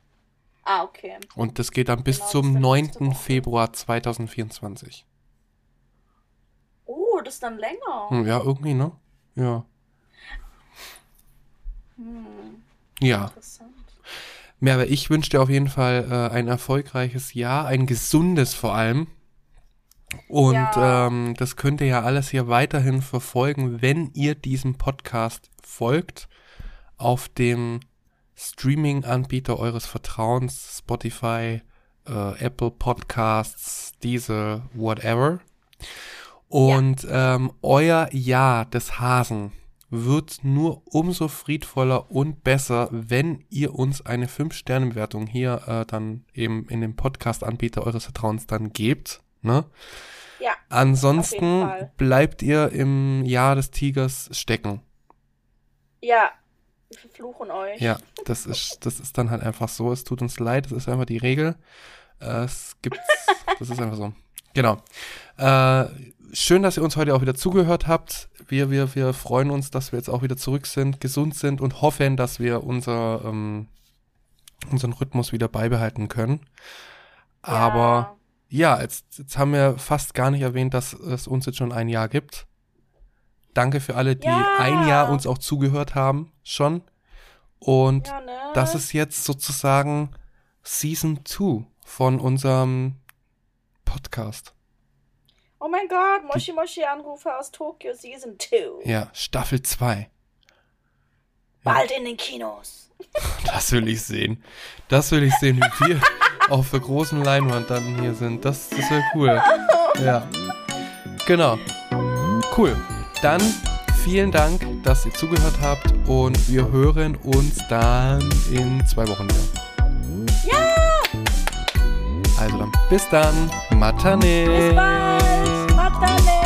B: Ah, okay.
A: Und das geht dann bis genau, zum 9. Februar 2024.
B: Oh, das ist dann länger.
A: Hm, ja, irgendwie, ne? Ja. Hm. Ja. Interessant. Aber ich wünsche dir auf jeden Fall äh, ein erfolgreiches Jahr, ein gesundes vor allem. Und ja. ähm, das könnt ihr ja alles hier weiterhin verfolgen, wenn ihr diesem Podcast folgt auf dem Streaming-Anbieter eures Vertrauens, Spotify, äh, Apple Podcasts, diese, whatever. Und ja. ähm, euer Jahr des Hasen wird nur umso friedvoller und besser, wenn ihr uns eine 5-Sterne-Bewertung hier äh, dann eben in dem Podcast-Anbieter eures Vertrauens dann gebt. Ne?
B: Ja.
A: Ansonsten bleibt ihr im Jahr des Tigers stecken.
B: Ja, wir verfluchen euch.
A: Ja, das ist, das ist dann halt einfach so. Es tut uns leid, das ist einfach die Regel. Es gibt, das ist einfach so. Genau. Äh, schön, dass ihr uns heute auch wieder zugehört habt. Wir, wir, wir freuen uns, dass wir jetzt auch wieder zurück sind, gesund sind und hoffen, dass wir unser, ähm, unseren Rhythmus wieder beibehalten können. Ja. Aber ja, jetzt, jetzt haben wir fast gar nicht erwähnt, dass es uns jetzt schon ein Jahr gibt. Danke für alle, die ja. ein Jahr uns auch zugehört haben, schon. Und ja, ne? das ist jetzt sozusagen Season 2 von unserem Podcast.
B: Oh mein Gott, Moshi Moshi Anrufe aus Tokio Season 2.
A: Ja, Staffel 2.
B: Bald in den Kinos.
A: Das will ich sehen. Das will ich sehen, wie wir auf der großen Leinwand dann hier sind. Das, das wäre cool. Ja. Genau. Cool. Dann vielen Dank, dass ihr zugehört habt und wir hören uns dann in zwei Wochen
B: wieder. Ja!
A: Also dann bis dann. Matane.
B: Bis bald. Matane.